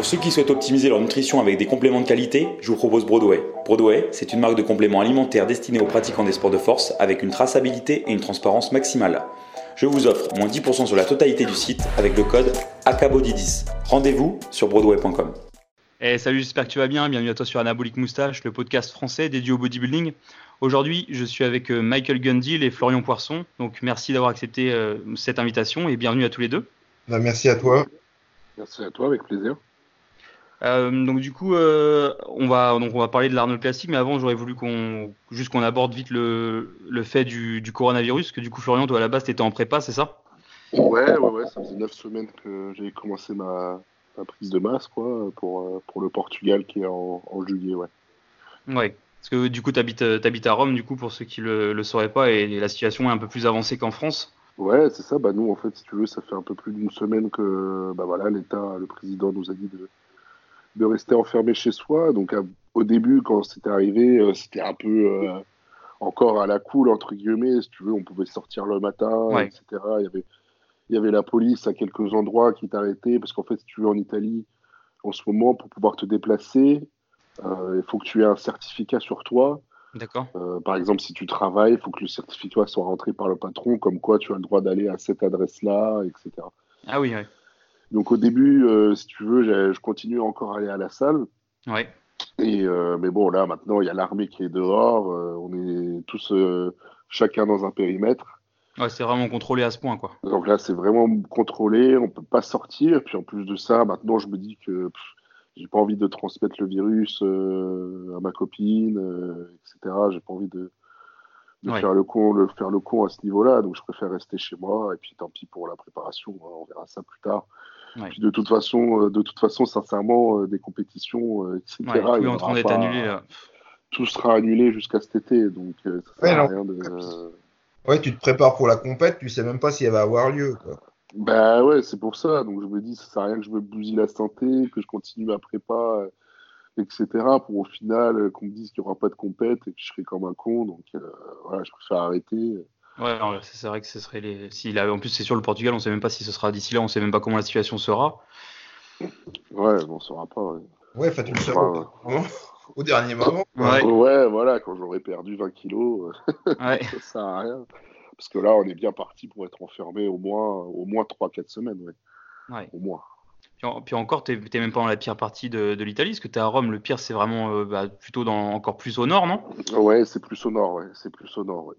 Pour ceux qui souhaitent optimiser leur nutrition avec des compléments de qualité, je vous propose Broadway. Broadway, c'est une marque de compléments alimentaires destinée aux pratiquants des sports de force avec une traçabilité et une transparence maximale. Je vous offre moins 10% sur la totalité du site avec le code ACABODY10. Rendez-vous sur broadway.com. Eh, salut, j'espère que tu vas bien. Bienvenue à toi sur Anabolic Moustache, le podcast français dédié au bodybuilding. Aujourd'hui, je suis avec euh, Michael Gundil et Florian Poisson. Donc, merci d'avoir accepté euh, cette invitation et bienvenue à tous les deux. Bah, merci à toi. Merci à toi, avec plaisir. Euh, donc du coup, euh, on va donc on va parler de l'Arnold Classic, mais avant j'aurais voulu qu'on juste qu'on aborde vite le, le fait du, du, coronavirus, que du coup Florian, toi à la base t'étais en prépa, c'est ça? Ouais, ouais, ouais, ça faisait neuf semaines que j'ai commencé ma, ma, prise de masse quoi pour pour le Portugal qui est en, en juillet, ouais. Ouais. Parce que du coup, tu habites, habites, à Rome, du coup, pour ceux qui le, le sauraient pas, et la situation est un peu plus avancée qu'en France. Ouais, c'est ça. Bah, nous, en fait, si tu veux, ça fait un peu plus d'une semaine que bah, voilà, l'État, le président nous a dit de, de rester enfermé chez soi. Donc, à, au début, quand c'était arrivé, euh, c'était un peu euh, encore à la cool, entre guillemets. Si tu veux, on pouvait sortir le matin, ouais. etc. Il y, avait, il y avait la police à quelques endroits qui t'arrêtaient. Parce qu'en fait, si tu veux, en Italie, en ce moment, pour pouvoir te déplacer, euh, il faut que tu aies un certificat sur toi. D'accord. Euh, par exemple, si tu travailles, il faut que le certificat soit rentré par le patron, comme quoi tu as le droit d'aller à cette adresse-là, etc. Ah oui, oui. Donc au début, euh, si tu veux, je continue encore à aller à la salle. Ouais. Et euh, mais bon, là maintenant, il y a l'armée qui est dehors. euh, on est tous chacun dans un périmètre. Ouais, c'est vraiment contrôlé à ce point, quoi. Donc là, c'est vraiment contrôlé. On peut pas sortir. Puis en plus de ça, maintenant, je me dis que j'ai pas envie de transmettre le virus à ma copine, etc. J'ai pas envie de, de Ouais. faire le con, le faire le con à ce niveau-là. Donc je préfère rester chez moi. Et puis tant pis pour la préparation. hein, on verra ça plus tard. Ouais. Puis de toute façon, euh, de toute façon, sincèrement, euh, des compétitions, euh, etc. Ouais, tout il en train pas- annulé, là. Tout sera annulé jusqu'à cet été. Donc ça Ouais, sert à non. rien de. Ouais, tu te prépares pour la compète, tu sais même pas si elle va avoir lieu. Quoi. Bah ouais, c'est pour ça. Donc je me dis, ça sert à rien que je me bousille la santé, que je continue ma prépa, etc. Pour au final qu'on me dise qu'il n'y aura pas de compète et que je serai comme un con. Donc euh, voilà, je préfère arrêter. Ouais, c'est vrai que ce serait les. S'il a... En plus, c'est sur le Portugal, on sait même pas si ce sera d'ici là, on sait même pas comment la situation sera. Ouais, bon, on saura pas. Ouais, Ouais, enfin, tu le Ouais, au, au dernier moment. Ouais. Ouais, voilà, quand j'aurai perdu 20 kilos, euh, Ouais. ça sert à rien. Parce que là, on est bien parti pour être enfermé au moins, au moins 3-4 semaines, ouais. ouais. Au moins. Puis, en- puis encore, t'es t'es même pas dans la pire partie de, de l'Italie, parce que t'es à Rome. Le pire, c'est vraiment euh, bah, plutôt dans, encore plus au nord, non? Ouais, c'est plus au nord, ouais. C'est plus au nord, ouais.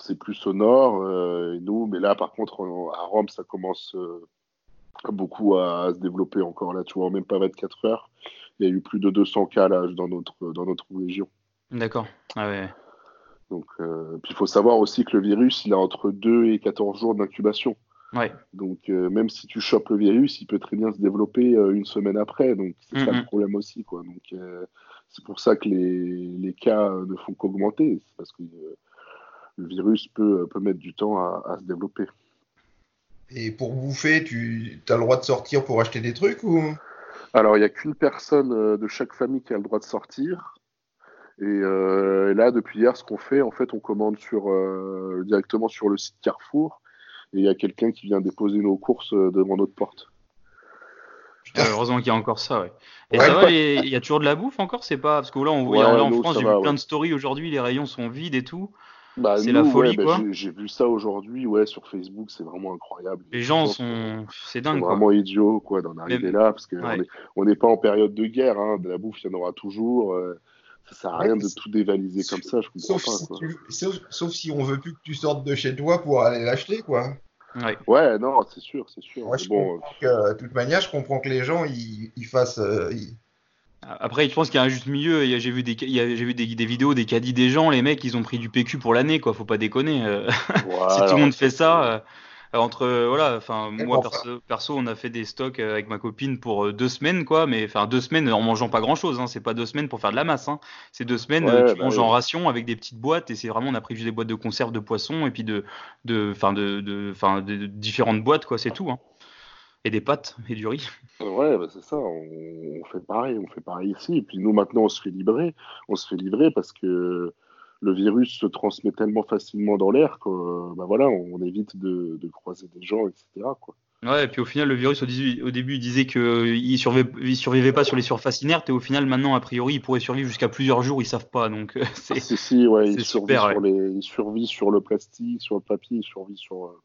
C'est plus au nord, euh, et nous, mais là, par contre, à Rome, ça commence euh, beaucoup à, à se développer encore. Là, tu vois, en même pas 24 heures, il y a eu plus de 200 cas là, dans notre, dans notre région. D'accord. Ah ouais. Donc, euh, puis il faut savoir aussi que le virus, il a entre 2 et 14 jours d'incubation. Ouais. Donc, euh, même si tu chopes le virus, il peut très bien se développer une semaine après. Donc, c'est ça le problème aussi, quoi. Donc, c'est pour ça que les, les cas ne font qu'augmenter. C'est parce que le virus peut, peut mettre du temps à, à se développer. Et pour bouffer, tu as le droit de sortir pour acheter des trucs ou? Alors, il n'y a qu'une personne euh, de chaque famille qui a le droit de sortir. Et euh, là, depuis hier, ce qu'on fait, en fait, on commande sur, euh, directement sur le site Carrefour. Et il y a quelqu'un qui vient déposer nos courses devant notre porte. Putain. Heureusement qu'il y a encore ça, ouais. Et Ouais, ça va, il y a toujours de la bouffe encore? C'est pas. Parce que là, on voit, Ouais, là en nous, France, j'ai va, vu plein ouais. de stories aujourd'hui, les rayons sont vides et tout. Bah, C'est la folie, ouais, bah, quoi. j'ai- J'ai vu ça aujourd'hui, ouais, sur Facebook, c'est vraiment incroyable. Les gens sont. C'est sont dingue, quoi. vraiment idiots, quoi, d'en arriver Même- là, parce qu'on Ouais. n'est on n'est pas en période de guerre, hein, de la bouffe, il y en aura toujours. euh, ça sert à Ouais, rien de tout dévaliser comme ça, je comprends sauf pas, si, quoi. tu- sauf, sauf si on veut plus que tu sortes de chez toi pour aller l'acheter, quoi. Ouais. Ouais, non, c'est sûr, c'est sûr. Moi, je bon, comprends que, de toute manière, je comprends que les gens, ils, ils fassent. euh, ils- Après, je pense qu'il y a un juste milieu. J'ai vu, des, j'ai vu des, des vidéos, des caddies des gens. Les mecs, ils ont pris du PQ pour l'année, quoi. Faut pas déconner. euh. voilà, si tout le monde fait ça, euh, entre euh, voilà, enfin moi perso, perso, on a fait des stocks euh, avec ma copine pour deux semaines quoi, mais enfin deux semaines en mangeant pas grand chose. Hein, c'est pas deux semaines pour faire de la masse. Hein. C'est deux semaines, Ouais, euh, tu bah manges oui. en ration avec des petites boîtes et c'est vraiment on a pris juste des boîtes de conserve de poisson et puis de de enfin de de enfin de, de différentes boîtes quoi, c'est tout. Hein. Et des pâtes et du riz. Ouais, bah, c'est ça, on, on fait pareil, on fait pareil ici. Et puis nous, maintenant, on se fait livrer. On se fait livrer parce que le virus se transmet tellement facilement dans l'air que bah, voilà, on évite de, de croiser des gens, etc. Quoi. Ouais, et puis au final, le virus, au, début, au début il disait qu'il survivait, il survivait pas sur les surfaces inertes, et au final, maintenant, a priori, il pourrait survivre jusqu'à plusieurs jours, ils savent pas. Donc, euh, c'est. Si, si, ouais, il survit, super, sur les, il survit sur le plastique, sur le papier, il survit sur, euh,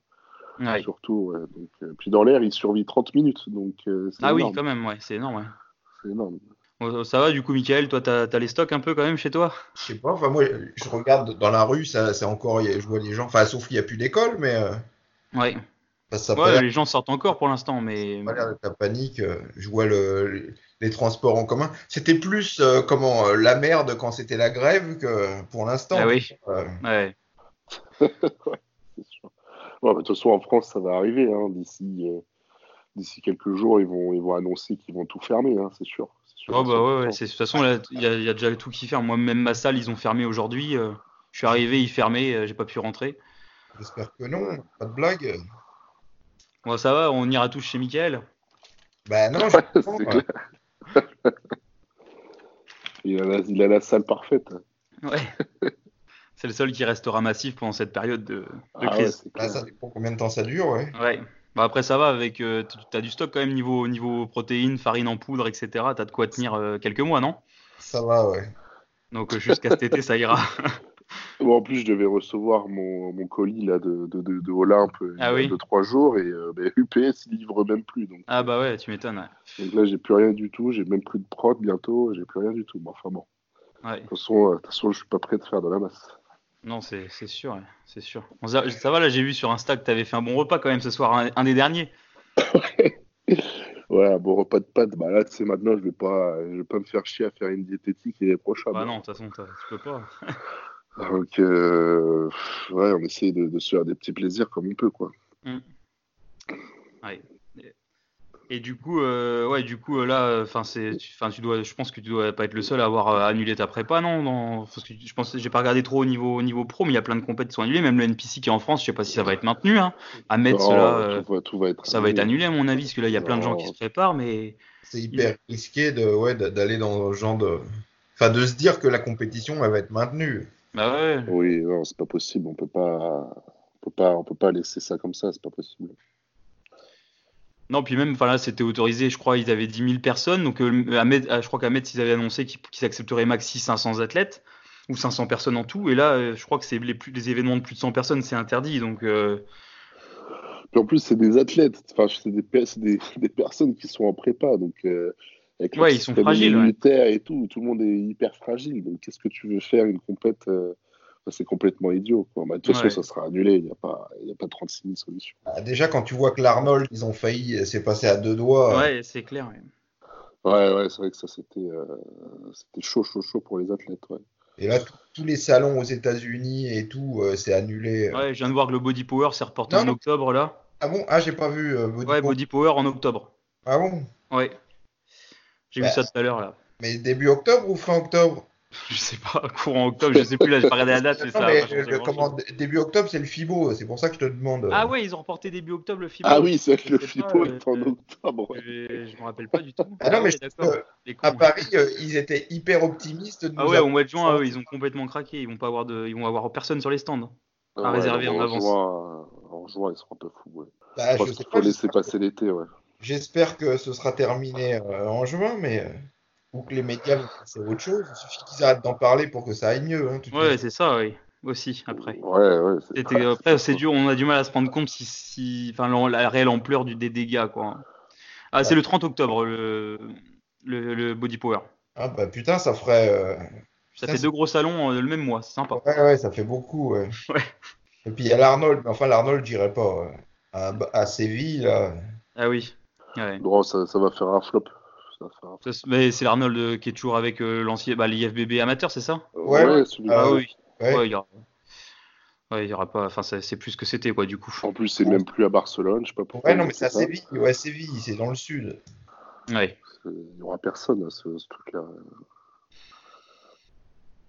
Ouais. surtout. ouais. Donc, euh, puis dans l'air, il survit 30 minutes. Donc, euh, Ah oui, énorme. quand même, ouais, c'est énorme. Ouais. C'est énorme. Bon, ça va, du coup, Michael, toi, t'as as les stocks un peu quand même chez toi? Je sais pas, enfin moi je regarde dans la rue, ça c'est encore, je vois les gens, enfin sauf qu'il n'y a plus d'école, mais euh, Ouais. ça, ça les gens sortent encore pour l'instant, mais. pas l'air la panique. Je vois le, les, transports en commun. C'était plus euh, comment la merde quand c'était la grève que pour l'instant. Ah oui, Euh, ouais. Ouais, bah, de toute façon, en France, ça va arriver. hein. D'ici euh, d'ici quelques jours, ils vont, ils vont annoncer qu'ils vont tout fermer, hein, c'est sûr. C'est sûr, Oh, bah ouais, ouais, 100%. c'est- de toute façon, il y, a- il y a déjà tout qui ferme. Moi, même ma salle, ils ont fermé aujourd'hui. euh, je suis arrivé, ils fermaient, euh, j'ai pas pu rentrer. J'espère que non, pas de blague. Bon, ça va, on ira tous chez Michael. Bah non, je comprends. Il a, la, il a la salle parfaite. Ouais. C'est le seul qui restera massif pendant cette période de, de Ah ouais, crise. clair. ça dépend combien de temps ça dure, ouais. Ouais. Bah après ça va avec euh, t- t'as du stock quand même niveau niveau protéines, farine en poudre, etc. T'as de quoi tenir euh, quelques mois, non? Ça va, ouais. Donc euh, jusqu'à cet été ça ira. Bon, en plus, je devais recevoir mon, mon colis là, de, de, de, de Olympe Ah il y a oui. deux, trois jours et euh, bah, UPS, il livre même plus. Donc, Ah bah ouais, tu m'étonnes. ouais. donc là, j'ai plus rien du tout. J'ai même plus de prod bientôt. J'ai plus rien du tout. Bon, enfin bon. Ouais. De toute façon, euh, de toute façon, je suis pas prêt de faire de la masse. Non, c'est sûr, c'est sûr. Ça, ça va là, j'ai vu sur Insta que t'avais fait un bon repas quand même ce soir, un, un des derniers. Ouais, un bon repas de pâtes. Bah là, tu sais, maintenant, je vais pas, je vais pas me faire chier à faire une diététique prochains. Bah non, de toute façon tu peux pas. Donc, euh, ouais, on essaye de, de se faire des petits plaisirs comme on peut, quoi. Ouais. Et- du coup, euh, ouais, du coup euh, là, enfin c'est, enfin tu dois, je pense que tu dois pas être le seul à avoir euh, annulé ta prépa, non, parce que je pense, j'ai pas regardé trop au niveau, au niveau pro, mais il y a plein de compétitions qui sont annulées, même le NPC qui est en France, je sais pas si ça va être maintenu, hein. À mettre Non, cela, euh, tout, va, tout va être ça va être annulé à mon avis, parce que là il y a plein de gens qui se préparent, mais C'est hyper risqué de, ouais, d'aller dans ce genre de. Enfin, de se dire que la compétition elle va être maintenue. bah ouais. Oui, non, c'est pas possible. On peut pas, on peut pas, on peut pas laisser ça comme ça. C'est pas possible. Non, puis même, enfin là, c'était autorisé, je crois, ils avaient 10 000 personnes. Donc, euh, Ahmed, euh, je crois qu'Ahmed, ils avaient annoncé qu'ils qu'ils accepteraient maxi 500 athlètes ou 500 personnes en tout. Et là, euh, je crois que c'est les, plus, les événements de plus de 100 personnes, c'est interdit. Donc, euh, Puis en plus, c'est des athlètes. Enfin, c'est des, personnes qui sont en prépa, donc euh, avec Ouais, ils sont fragiles, ouais. et tout. Tout le monde est hyper fragile. Donc, qu'est-ce que tu veux faire une compète euh, C'est complètement idiot. Quoi. Bah, de toute façon, Ouais. ça sera annulé. Il n'y a pas, il y a pas 36 000 solutions. Ah, déjà, quand tu vois que l'Arnold, ils ont failli, c'est passé à deux doigts. ouais, c'est clair. ouais. Ouais, ouais, c'est vrai que ça c'était, euh, c'était chaud, chaud, chaud pour les athlètes. Ouais. Et là, tous les salons aux États-Unis et tout, euh, c'est annulé. Ouais, je viens de voir que le Body Power s'est reporté Non, en non. octobre, là. Ah bon? Ah, j'ai pas vu. euh, Body Ouais, Pump. Body Power en octobre. Ah bon? Ouais. J'ai Bah. vu ça tout à l'heure, là. Mais début octobre ou fin octobre? Je sais pas, courant octobre, je sais plus, là, j'ai pas regardé la date, mais ça mais, euh, comment, début octobre, c'est le FIBO, c'est pour ça que je te demande. Ah ouais, ils ont reporté début octobre le FIBO. Ah oui, c'est vrai que le euh, est en euh, octobre. ouais. Je, je me rappelle pas du tout. Ah non, mais ouais, je- d'accord. euh, à Paris, euh, ils étaient hyper optimistes. de Ah ouais, au mois de juin, eux, ils ont complètement craqué. Ils vont pas avoir de, ils vont avoir personne sur les stands. À Ouais, réserver en en avance. Juin, en juin, ils seront un peu fous. Ouais. Bah, Je pense je sais pas, faut laisser j'espère que- passer l'été. Ouais. J'espère que ce sera terminé en juin, mais ou que les médias vont passer à autre chose. Il suffit qu'ils arrêtent d'en parler pour que ça aille mieux. Hein, Ouais, c'est ça, oui. Aussi, après. Ouais, ouais. c'est- C'était, après, c'est dur, on a du mal à se rendre compte si, si, enfin, la, la réelle ampleur du, des dégâts, quoi. Ah, c'est le 30 octobre, le, le, le Body Power. Ah bah putain, ça ferait. euh, Ça putain, fait deux gros salons euh, le même mois, c'est sympa. Ouais, ouais, ça fait beaucoup. Ouais. Ouais. Et puis il y a l'Arnold, mais enfin l'Arnold, j'irai pas. euh, À, à Séville, là. Ah oui. Ouais. Bon, ça, ça va faire un flop. Va faire. Ça, Mais c'est l'Arnold euh, qui est toujours avec euh, l'ancien, bah, l'IFBB amateur, c'est ça? Ouais, Ah, oui. Ouais. Ouais, il y aura... ouais, il y aura pas. Enfin, c'est plus ce que c'était, quoi, du coup. En plus, c'est même plus à Barcelone. Je sais pas pourquoi. Ouais, non, mais c'est à. Séville. Ouais, Séville, c'est dans le sud. Ouais. Il n'y aura personne à ce, ce truc-là.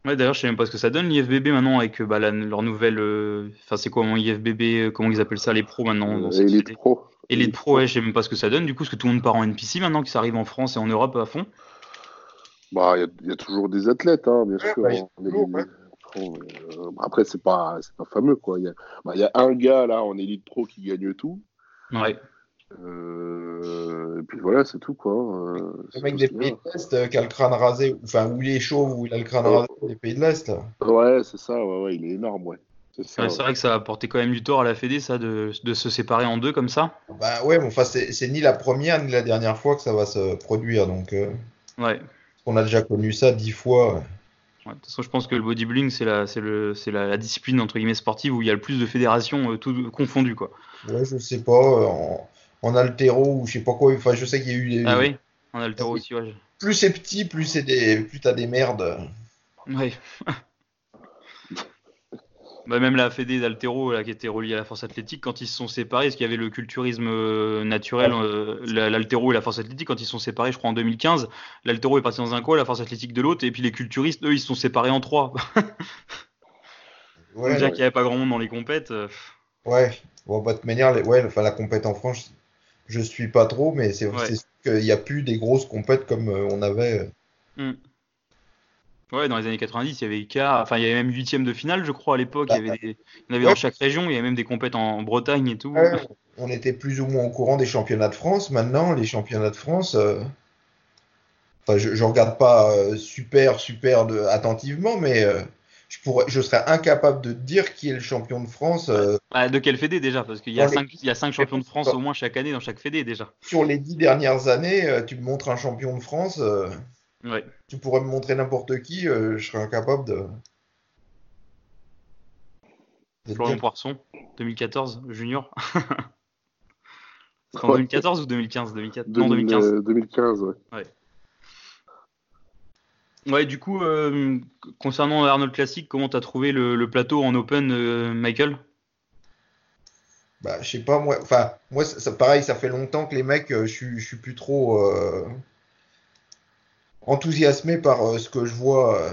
Ouais, d'ailleurs, je sais même pas ce que ça donne l'IFBB maintenant avec euh, bah, la- leur nouvelle. euh, Enfin, c'est quoi mon IFBB Comment ils appellent ça les pros maintenant dans cette Elite idée Pro. Elite Pro, ouais, je sais même pas ce que ça donne. Du coup, parce que tout le monde part en NPC maintenant, que ça arrive en France et en Europe à fond. Bah, il y a- il y, a toujours des athlètes, hein, bien Ouais, sûr. bah, hein. Les- ouais. Euh, après, c'est pas, c'est pas fameux, quoi. Il y, a, bah, il y a un gars là en Elite Pro qui gagne tout. Ouais. Euh, et puis voilà, c'est tout quoi. Euh, le mec des Pays de l'Est qui a le crâne rasé, enfin où il est chauve, où il a le crâne rasé des Pays de l'Est. Ouais, c'est ça, ouais, ouais, il est énorme, ouais. C'est vrai que ça a apporté quand même du tort à la Fédé, ça, de, de se séparer en deux comme ça. Bah ouais, mais enfin, c'est ni la première ni la dernière fois que ça va se produire, donc. Ouais. On a déjà connu ça dix fois. de toute façon, je pense que le bodybuilding, c'est la, le, la, la, discipline entre guillemets sportive où il y a le plus de fédérations euh, tout confondues, quoi. Ouais, je sais pas. Euh, en, en altéro ou je sais pas quoi. Enfin, je sais qu'il y a eu des. Ah oui, en altéro aussi, ouais. Plus c'est petit, plus c'est des, plus t'as des merdes. Ouais. Bah, même la Fédé d'Altéro, qui était reliée à la force athlétique, quand ils se sont séparés, parce qu'il y avait le culturisme euh, naturel, euh, l'Altéro et la force athlétique, quand ils se sont séparés, je crois en 2015, l'Altéro est parti dans un coin, la force athlétique de l'autre, et puis les culturistes, eux, ils se sont séparés en trois. ouais, déjà qu'il n'y avait pas grand monde dans les compètes. Euh, ouais, bon, de toute manière, ouais, enfin, la compète en France, je suis pas trop, mais c'est ouais. qu'il n'y a plus des grosses compètes comme on avait. Hmm. Ouais, dans les années 90, il y avait IK, enfin il y avait même huitième de finale, je crois, à l'époque. il y avait, des... en avait dans chaque région, il y avait même des compètes en Bretagne et tout. on était plus ou moins au courant des championnats de France. Maintenant, les championnats de France, euh, enfin, je, ne regarde pas euh, super, super de... attentivement, mais euh, je, pourrais... je serais incapable de dire qui est le champion de France. Bah, de quelle fédé déjà Parce qu'il y, a cinq... il y a cinq champions de France au moins chaque année dans chaque fédé déjà. Sur les dix dernières années, tu me montres un champion de France. Tu pourrais me montrer n'importe qui, euh, je serais incapable de. Florian Poisson, 2014, junior. en 2014 ou 2015, 2015 Non, 2015. 2015, ouais. ouais. Ouais, du coup, euh, concernant Arnold Classic, comment tu as trouvé le, plateau en open, euh, Michael? Bah, je sais pas, moi, enfin, moi, ça, pareil, ça fait longtemps que les mecs, je, suis, je suis plus trop enthousiasmé par euh, ce que je vois. Euh.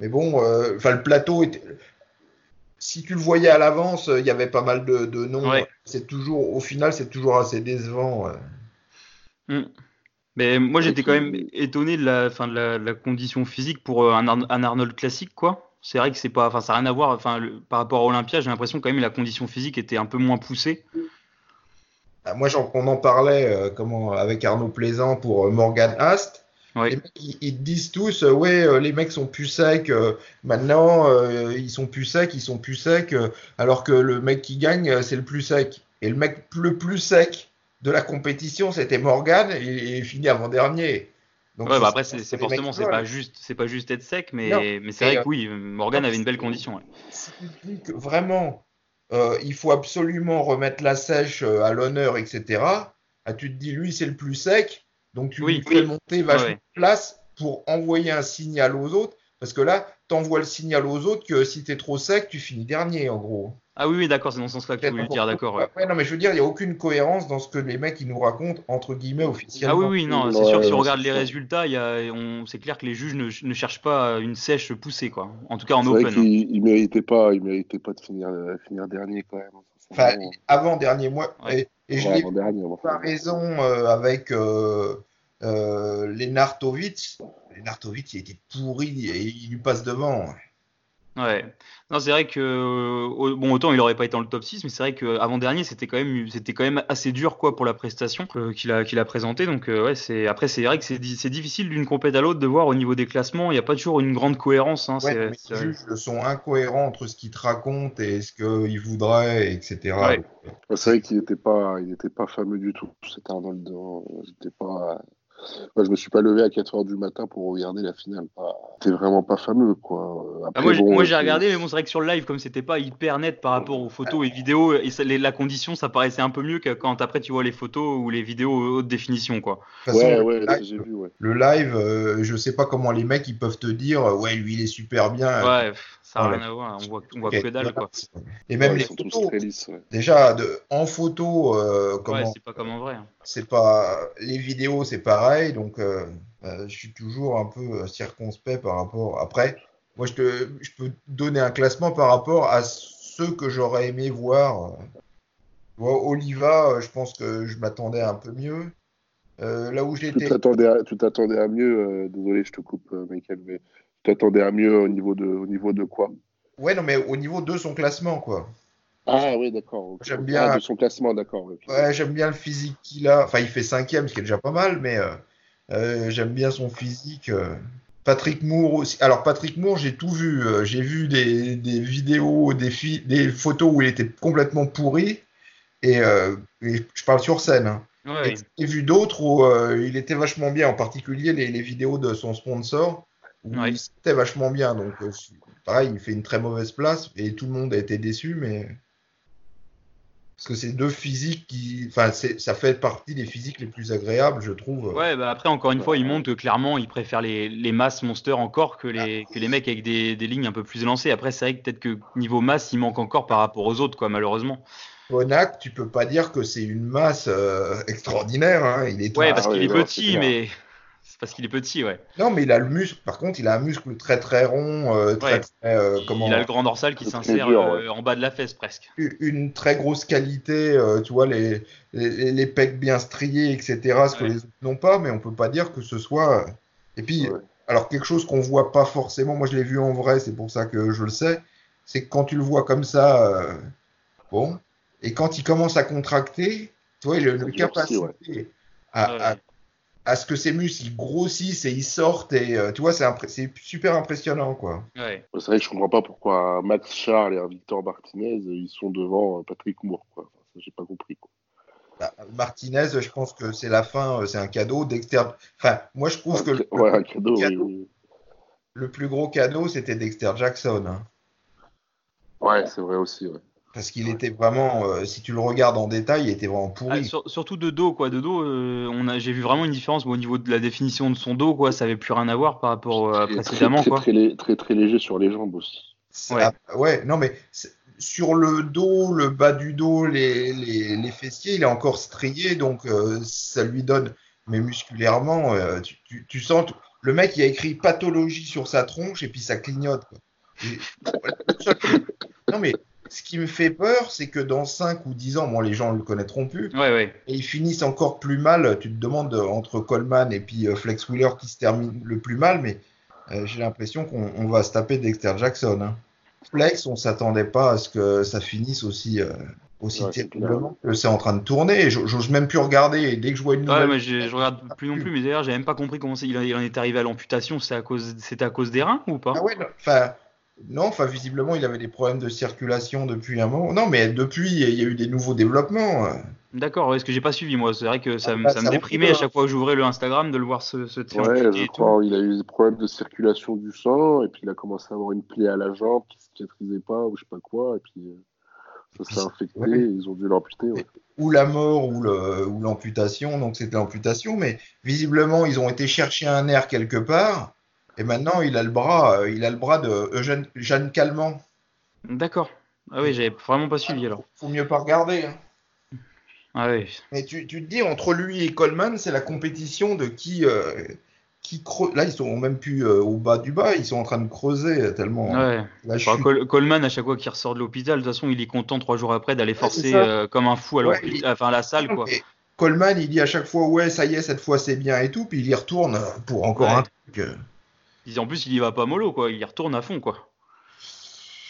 Mais bon, euh, enfin le plateau était. Si tu le voyais à l'avance, il y avait pas mal de, noms. C'est toujours, au final, c'est toujours assez décevant. Hmm. Mais moi, j'étais quand même étonné de la, fin, de la, condition physique pour un, Arnold classique, quoi. C'est vrai que c'est pas, enfin, ça n'a rien à voir. Enfin, par rapport à Olympia, j'ai l'impression quand même que la condition physique était un peu moins poussée. Ah, moi, on en parlait euh, comment, avec Arnaud Plaisant pour euh, Morgan Ast. Les mecs, ils, disent tous, euh, ouais, les mecs sont plus secs. maintenant, ils sont plus secs, ils sont plus secs. alors que le mec qui gagne, c'est le plus sec. Et le mec le plus sec de la compétition, c'était Morgan, et il finit avant dernier. Donc, ouais, bah après, c'est forcément, c'est pas juste, c'est pas juste être sec, mais, mais c'est vrai que oui, Morgan avait une belle condition. Si tu dis que vraiment, euh, il faut absolument remettre la sèche euh, à l'honneur, etc. Ah, tu te dis, lui, c'est le plus sec, donc tu lui fais monter vachement de place pour envoyer un signal aux autres, parce que là, tu envoies le signal aux autres que si tu es trop sec, tu finis dernier, en gros. Ah oui, oui d'accord, c'est dans ce sens-là que tu voulais dire, d'accord. Ouais. non, mais je veux dire, il n'y a aucune cohérence dans ce que les mecs ils nous racontent, entre guillemets, officiellement. Ah oui, oui, non, c'est sûr que si on regarde les résultats, c'est clair que les juges ne, cherchent pas une sèche poussée, quoi. En tout cas, en open. Vrai il, ne méritait pas, il méritait pas de finir, finir dernier, quand même. Enfin, avant dernier mois. Et, je l'ai pas raison euh, avec euh, euh, Lenartovic. Lenartovic, il était pourri et il lui passe devant. Ouais. Non, c'est vrai que euh, bon autant il aurait pas été dans le top 6, mais c'est vrai qu'avant dernier c'était quand même c'était quand même assez dur quoi pour la prestation euh, qu'il a qu'il a présentée. Donc euh, ouais, c'est après c'est vrai que c'est c'est difficile d'une compète à l'autre de voir au niveau des classements, il n'y a pas toujours une grande cohérence. Hein, ouais, les juges sont incohérents entre ce qu'ils te racontent et ce qu'ils voudraient, etc. Ouais. C'est vrai qu'il n'était pas il était pas fameux du tout. C'était Arnold, c'était pas moi, je me suis pas levé à 4 heures du matin pour regarder la finale. C'était vraiment pas fameux, quoi. Ah, moi, j'ai regardé, mais bon, c'est vrai que sur le live, comme c'était pas hyper net par rapport aux photos et vidéos, et la condition, ça paraissait un peu mieux que quand après tu vois les photos ou les vidéos haute définition, quoi. ouais, ouais, j'ai vu, ouais. Le live, euh, je sais pas comment les mecs ils peuvent te dire, ouais, lui il est super bien. Ouais. Ça n'a rien à voir, on voit, on voit que dalle quoi. Et même les photos, déjà de, en photo, euh, comment, ouais, c'est pas comme en vrai. Hein. C'est pas les vidéos, c'est pareil, donc euh, euh, je suis toujours un peu circonspect par rapport. Après, moi je, te, je peux donner un classement par rapport à ceux que j'aurais aimé voir. Oliva, je pense que je m'attendais un peu mieux. là où j'étais. Tu t'attendais à, tu t'attendais à mieux. désolé, je te coupe, Michael, mais t'attendais à mieux au niveau de, au niveau de quoi? Ouais, non, mais au niveau de son classement, quoi. Ah oui, d'accord. J'aime bien. Ah, de son classement, d'accord. Ouais, j'aime bien le physique qu'il a. Enfin, il fait cinquième, ce qui est déjà pas mal, mais euh, j'aime bien son physique. Patrick Moore aussi. Alors Patrick Moore, j'ai tout vu. j'ai vu des, des vidéos, des, des, photos où il était complètement pourri. Et, je parle sur scène. Hein. J'ai vu d'autres où il était vachement bien, en particulier les, les vidéos de son sponsor c'était vachement bien. Donc, euh, pareil, il fait une très mauvaise place et tout le monde a été déçu, mais. Parce que c'est deux physiques qui. Enfin, ça fait partie des physiques les plus agréables, je trouve. Ouais, bah après, encore une fois, il montre que clairement, il préfère les, les masses monsters encore que les, que les mecs avec des, des lignes un peu plus élancées. Après, c'est vrai que peut-être que niveau masse, il manque encore par rapport aux autres, quoi, malheureusement. Bonac, tu peux pas dire que c'est une masse euh, extraordinaire. Hein. Il est ouais, parce qu'il est petit, mais parce qu'il est petit, ouais. Non, mais il a le muscle. Par contre, il a un muscle très très rond, euh, très, euh, comment... Il a le grand dorsal qui s'insère euh, en bas de la fesse presque. Une très grosse qualité, tu vois, les, les, pecs bien striés, etc. Ce que les autres n'ont pas, mais on peut pas dire que ce soit. Et puis, alors quelque chose qu'on voit pas forcément. Moi, je l'ai vu en vrai, c'est pour ça que je le sais. C'est que quand tu le vois comme ça, bon, et quand il commence à contracter, tu vois, il a une capacité à à ce que ses muscles grossissent et ils sortent et euh, tu vois c'est super impressionnant quoi. Ouais. C'est vrai que je comprends pas pourquoi Max Charles et Victor Martinez ils sont devant euh, Patrick Moore quoi. Enfin, j'ai pas compris quoi. Bah, Martinez, je pense que c'est la fin, euh, c'est un cadeau. Dexter, enfin, moi je trouve que le, ouais, un cadeau, le, plus gros cadeau c'était Dexter Jackson. Hein. Ouais, c'est vrai aussi. Ouais. Parce qu'il était vraiment, euh, si tu le regardes en détail, il était vraiment pourri. Ah, surtout de dos, quoi. De dos, euh, on a, j'ai vu vraiment une différence au niveau de la définition de son dos, quoi. Ça avait plus rien à voir par rapport à précédemment, très, quoi. Très, très, très, léger sur les jambes aussi. Ouais, ouais non, mais sur le dos, le bas du dos, les, les, les fessiers, il est encore strié, donc euh, ça lui donne. Mais musculairement, tu, tu, tu, sens. Le mec, il a écrit pathologie sur sa tronche et puis ça clignote. Quoi. non, mais ce qui me fait peur, c'est que dans 5 ou 10 ans, bon, les gens ne le connaîtront plus, et ils finissent encore plus mal. Tu te demandes entre Coleman et puis euh, Flex Wheeler qui se termine le plus mal, mais euh, j'ai l'impression qu'on va se taper Dexter Jackson. Hein. Flex, on s'attendait pas à ce que ça finisse aussi. Euh, aussi terriblement c'est en train de tourner j'ose même plus regarder et dès que je vois une nouvelle ouais, mais je, regarde plus non plus mais d'ailleurs j'ai même pas compris comment il, il en est arrivé à l'amputation c'est à cause c'était à cause des reins ou pas? Ah ouais enfin non, enfin, visiblement, il avait des problèmes de circulation depuis un moment. Non, mais depuis, il y a eu des nouveaux développement. D'accord, est-ce que j'ai pas suivi moi C'est vrai que ça, ah, bah, me déprimait à chaque fois que j'ouvrais le Instagram de le voir se, se Ouais, je crois. Il a eu des problèmes de circulation du sang et puis il a commencé à avoir une plaie à la jambe qui cicatrisait pas ou je sais pas quoi et puis euh, ça s'est infecté et ils ont dû l'amputer. Ou la mort ou l'amputation, donc c'était l'amputation, mais visiblement ils ont été chercher un nerf quelque part et maintenant, il a le bras, euh, il a le bras de Eugène, Jeanne Calment. D'accord. Ah oui, j'avais vraiment pas suivi alors. Faut mieux pas regarder. Hein. Ah oui. Mais tu, tu, te dis, entre lui et Coleman, c'est la compétition de qui, euh, qui creuse. Là, ils sont même plus euh, au bas du bas, ils sont en train de creuser tellement. Ouais. Coleman, à chaque fois qu'il ressort de l'hôpital, de toute façon, il est content trois jours après d'aller forcer comme un fou à, enfin, à la salle. Quoi. Coleman, il dit à chaque fois, ouais, ça y est, cette fois c'est bien et tout, puis il y retourne pour encore un truc en plus, il y va pas mollo, quoi. Il y retourne à fond, quoi.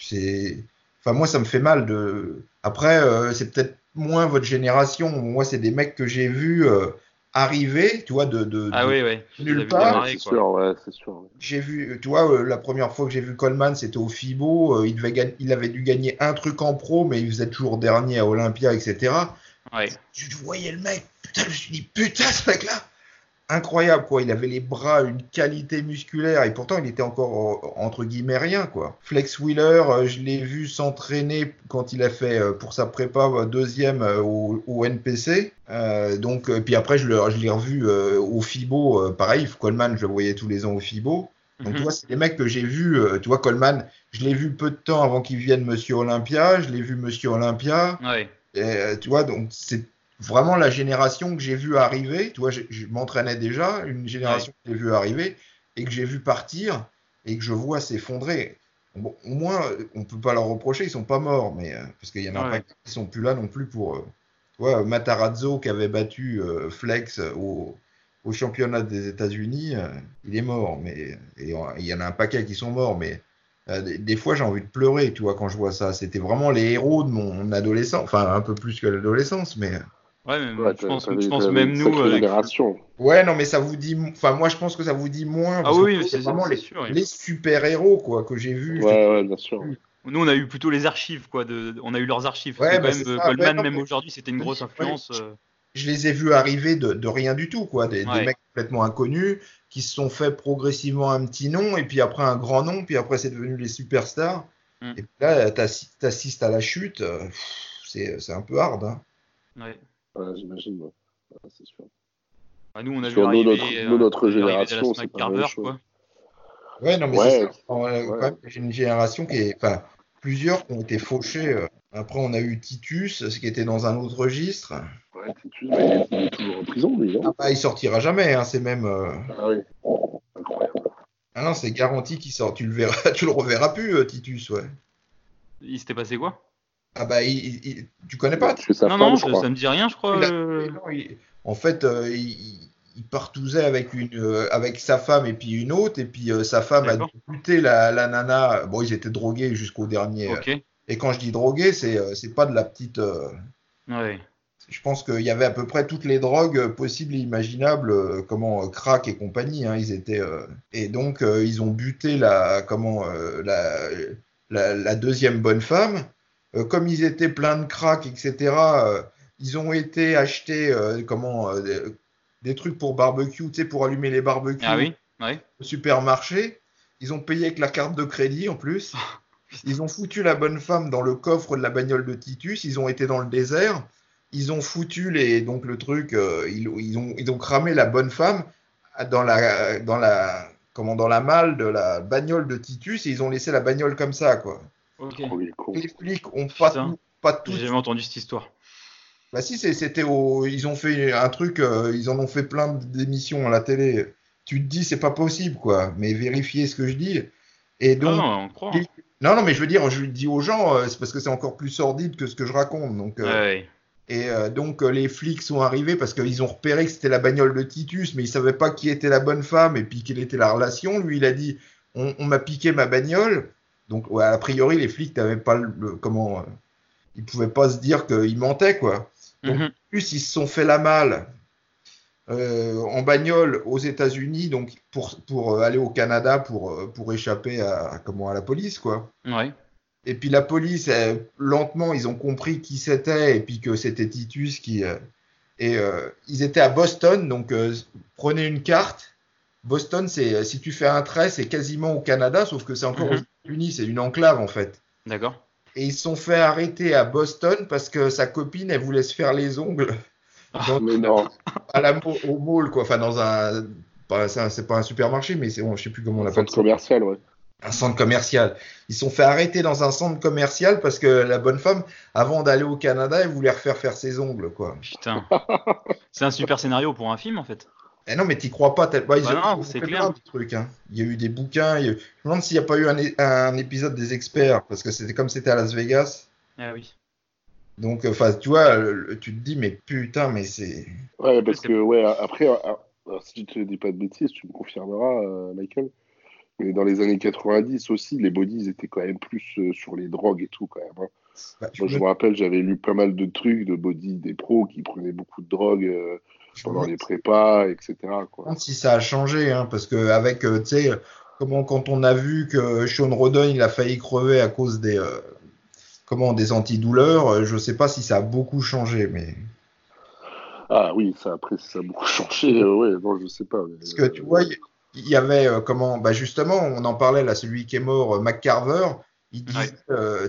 C'est. Enfin, moi, ça me fait mal de. Après, euh, c'est peut-être moins votre génération. Moi, c'est des mecs que j'ai vus euh, arriver, tu vois, de, de, ah oui, oui. nulle part. C'est sûr, ouais, c'est sûr. J'ai vu, tu vois, euh, la première fois que j'ai vu Coleman, c'était au FIBO. il, devait il avait dû gagner un truc en pro, mais il faisait toujours dernier à Olympia, etc. Ouais. Tu voyais le mec, putain, je me suis dit, putain, ce mec-là, incroyable quoi. Il avait les bras, une qualité musculaire et pourtant il était encore euh, entre guillemets rien quoi. Flex Wheeler, euh, je l'ai vu s'entraîner quand il a fait euh, pour sa prépa deuxième au, NPC. donc puis après je l'ai revu au FIBO, pareil. Coleman, je le voyais tous les ans au FIBO. Donc, tu mhm. vois, c'est des mecs que j'ai vus. tu vois, Coleman, je l'ai vu peu de temps avant qu'il vienne Monsieur Olympia. Je l'ai vu Monsieur Olympia. Ouais. Et, tu vois, donc c'est vraiment la génération que j'ai vu arriver. Tu vois, je, m'entraînais déjà, une génération que j'ai vu arriver et que j'ai vu partir et que je vois s'effondrer. Bon, au moins, on peut pas leur reprocher, ils sont pas morts, mais euh, parce qu'il y en a pas qui sont plus là non plus pour. Euh, tu vois, Matarazzo qui avait battu euh, Flex au, au, championnat des États-Unis, il est mort, mais il y en a un paquet qui sont morts, mais des, fois, j'ai envie de pleurer, tu vois, quand je vois ça. C'était vraiment les héros de mon adolescence, enfin un peu plus que l'adolescence, mais. Ouais, mais je pense, je pense même nous. Génération. Ouais, non, mais ça vous dit. Enfin, moi, je pense que ça vous dit moins. Ah oui, c'est vraiment les, les super-héros, quoi, que j'ai vus. Ouais, ouais, bien sûr. Nous, on a eu plutôt les archives, quoi. De... On a eu leurs archives. Ouais, bah, même, Coleman, même aujourd'hui, c'était une grosse influence. Euh. Je les ai vus arriver de, de rien du tout, quoi. Des, des, mecs complètement inconnus qui se sont fait progressivement un petit nom, et puis après un grand nom, puis après, c'est devenu les superstars. Mm. Et puis là, t'assistes à la chute. Euh, c'est un peu hard, hein. Ouais. J'imagine, c'est sûr. Bah, nous, on a vu arriver, notre, euh, notre génération, c'est pas Carver, quoi. Ouais, non, mais c'est ça. J'ai une génération qui est. Enfin, plusieurs qui ont été fauchés. Euh. Après, on a eu Titus, ce qui était dans un autre registre. Ouais, Titus, mais il est toujours en prison, lui, non ah, bah, Il sortira jamais, hein, c'est même. Euh... Ah oui, incroyable. Ah non, c'est garanti qu'il sort. Tu le verras, tu le reverras plus, euh, Titus, ouais. Il s'était passé quoi? Ah bah, il, tu connais pas Non, non, ça me dit rien, je crois. Euh. en fait, euh, il, partousait avec une, euh, avec sa femme et puis une autre, et puis sa femme a buté la, la, nana. Bon, ils étaient drogués jusqu'au dernier. Et quand je dis drogués, c'est c'est pas de la petite. Ouais. Je pense qu'il y avait à peu près toutes les drogues possibles et imaginables, comment crack et compagnie. Hein, ils étaient et donc ils ont buté la comment la, la, la deuxième bonne femme. Euh, comme ils étaient pleins de crack, etc., euh, ils ont été achetés euh, comment, des, trucs pour barbecue, tu sais, pour allumer les barbecues ah oui, oui. au supermarché. Ils ont payé avec la carte de crédit en plus. Ils ont foutu la bonne femme dans le coffre de la bagnole de Titus. Ils ont été dans le désert. Ils ont foutu les, donc le truc, ils, ils, ont, ils ont cramé la bonne femme dans la, dans la, comment, dans la malle de la bagnole de Titus et ils ont laissé la bagnole comme ça, quoi. Les flics ont pas tout, pas tout. J'ai jamais entendu cette histoire. Bah si, c'était au... ils ont fait un truc, euh, ils en ont fait plein d'émissions à la télé. Tu te dis c'est pas possible quoi, mais vérifiez ce que je dis. Et donc, non, on non, non, mais je veux dire, je le dis aux gens, euh, c'est parce que c'est encore plus sordide que ce que je raconte. Donc, euh, Et donc les flics sont arrivés parce qu'ils ont repéré que c'était la bagnole de Titus, mais ils savaient pas qui était la bonne femme et puis quelle était la relation. Lui, il a dit, on, on m'a piqué ma bagnole. Donc, ouais, a priori, les flics n'avaient pas le, comment, euh, ils pouvaient pas se dire qu'ils mentaient, quoi. Donc, mhm. plus ils se sont fait la malle euh, en bagnole aux États-Unis, donc pour, pour euh, aller au Canada pour, pour échapper à, comment, à la police, quoi. Ouais. Et puis la police, lentement, ils ont compris qui c'était et puis que c'était Titus qui. et ils étaient à Boston, donc prenez une carte Boston, c'est si tu fais un trait, c'est quasiment au Canada, sauf que c'est encore mhm. États-Unis, c'est une enclave en fait. D'accord. Et ils se sont fait arrêter à Boston parce que sa copine, elle voulait se faire les ongles. Ah, mais non. À la, au mall, quoi. Enfin, dans un. C'est pas un supermarché, mais c'est bon, je sais plus comment on l'appelle. Un centre commercial, ouais. Un centre commercial. Ils se sont fait arrêter dans un centre commercial parce que la bonne femme, avant d'aller au Canada, elle voulait refaire faire ses ongles, quoi. Putain. c'est un super scénario pour un film, en fait. Eh non, mais t'y crois pas. Bah, bah c'est clair. Trucs, hein. Il y a eu des bouquins. Je me demande s'il n'y a pas eu un, épisode des experts, parce que c'était comme c'était à Las Vegas. Ah oui. Donc, enfin, tu vois, tu te dis, mais putain, mais c'est. Ouais, parce que, ouais, après, si tu te dis pas de bêtises, tu me confirmeras, euh, Michael. Mais dans les années 90 aussi, les bodies étaient quand même plus euh, sur les drogues et tout, quand même. Hein. Bah, Moi, je me rappelle, j'avais lu pas mal de trucs de body des pros qui prenaient beaucoup de drogue. Euh, pendant les prépas, etc. Quoi. Si ça a changé, hein, parce que avec, euh, tu sais, comment quand on a vu que Sean Rodon il a failli crever à cause des, euh, comment, des antidouleurs, euh, je sais pas si ça a beaucoup changé, mais. Ah oui, ça après ça a beaucoup changé, ouais, non, je sais pas. parce que tu vois, il y, avait comment, bah justement, on en parlait là, celui qui est mort, McCarver, il disait,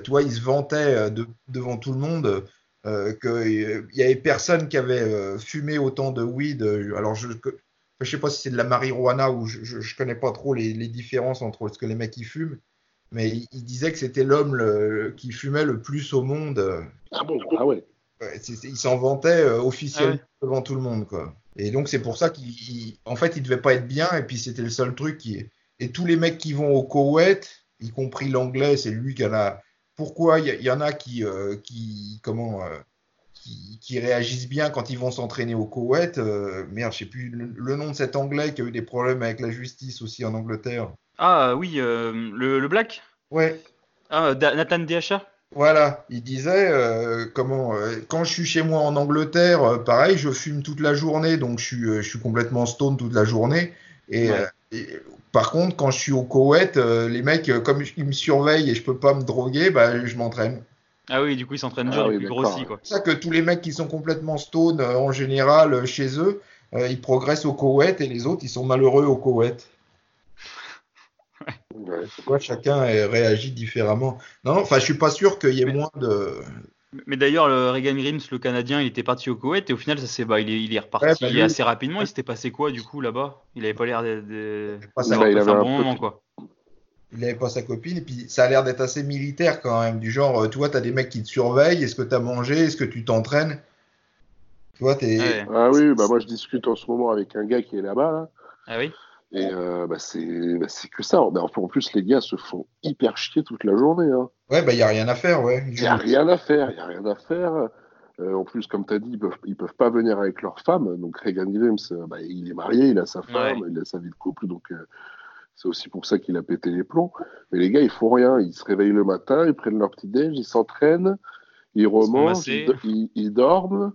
tu vois, il se vantait devant tout le monde euh, qu'il n'y avait personne qui avait euh, fumé autant de weed. Euh, alors, je ne sais pas si c'est de la marijuana ou je ne connais pas trop les, différences entre ce que les mecs y fument, mais il, disait que c'était l'homme qui fumait le plus au monde. Ah bon Ah ouais. il s'en vantait officiellement ah devant tout le monde, quoi. Et donc c'est pour ça qu'en fait il devait pas être bien et puis c'était le seul truc qui et tous les mecs qui vont au Koweït, y compris l'anglais, c'est lui qui en a pourquoi il y, en a qui, euh, qui comment, euh, qui, réagissent bien quand ils vont s'entraîner au Koweït. Euh, merde, je sais plus le, nom de cet Anglais qui a eu des problèmes avec la justice aussi en Angleterre. Ah oui, le, Black? Ouais. Ah, Nathan DHA voilà, il disait euh, comment euh, quand je suis chez moi en Angleterre, euh, pareil, je fume toute la journée, donc je suis, je suis complètement stone toute la journée. Et, par contre, quand je suis au Koweït, les mecs, comme ils me surveillent et je peux pas me droguer, bah, je m'entraîne. Ah oui, du coup, ils s'entraînent dur, ah, oui, grossi quoi. C'est ça que tous les mecs qui sont complètement stone en général chez eux, ils progressent au Koweït et les autres, ils sont malheureux au Koweït. Pourquoi chacun réagit différemment? Non, non, enfin, je suis pas sûr qu'il y ait moins de. Mais d'ailleurs, le Regan Grims, le Canadien, il était parti au Koweït et au final, ça c'est bah, il, est, il est reparti bah, assez rapidement. Il s'était passé quoi du coup là-bas? Il avait pas l'air de, de... il avait un bon moment quoi. Il avait pas sa copine et puis ça a l'air d'être assez militaire quand même, du genre, euh, tu vois, t'as des mecs qui te surveillent. Est-ce que t'as mangé Est-ce que tu t'entraînes? Tu vois, t'es. Ah oui, bah moi je discute en ce moment avec un gars qui est là-bas. Là. Ah oui? Et euh, bah, bah, c'est que ça. En plus, les gars se font hyper chier toute la journée. Hein. Ouais, bah il n'y a rien à faire, ouais. Il n'y a rien à faire, il a rien à faire. Euh, en plus, comme tu as dit, ils peuvent, peuvent pas venir avec leur femme. Donc Regan Grimes, euh, bah, il est marié, il a sa femme, il a sa vie de couple. Donc c'est aussi pour ça qu'il a pété les plombs. Mais les gars, ils font rien. Ils se réveillent le matin, ils prennent leur petit déj, ils s'entraînent, ils remontent, ils, dorment.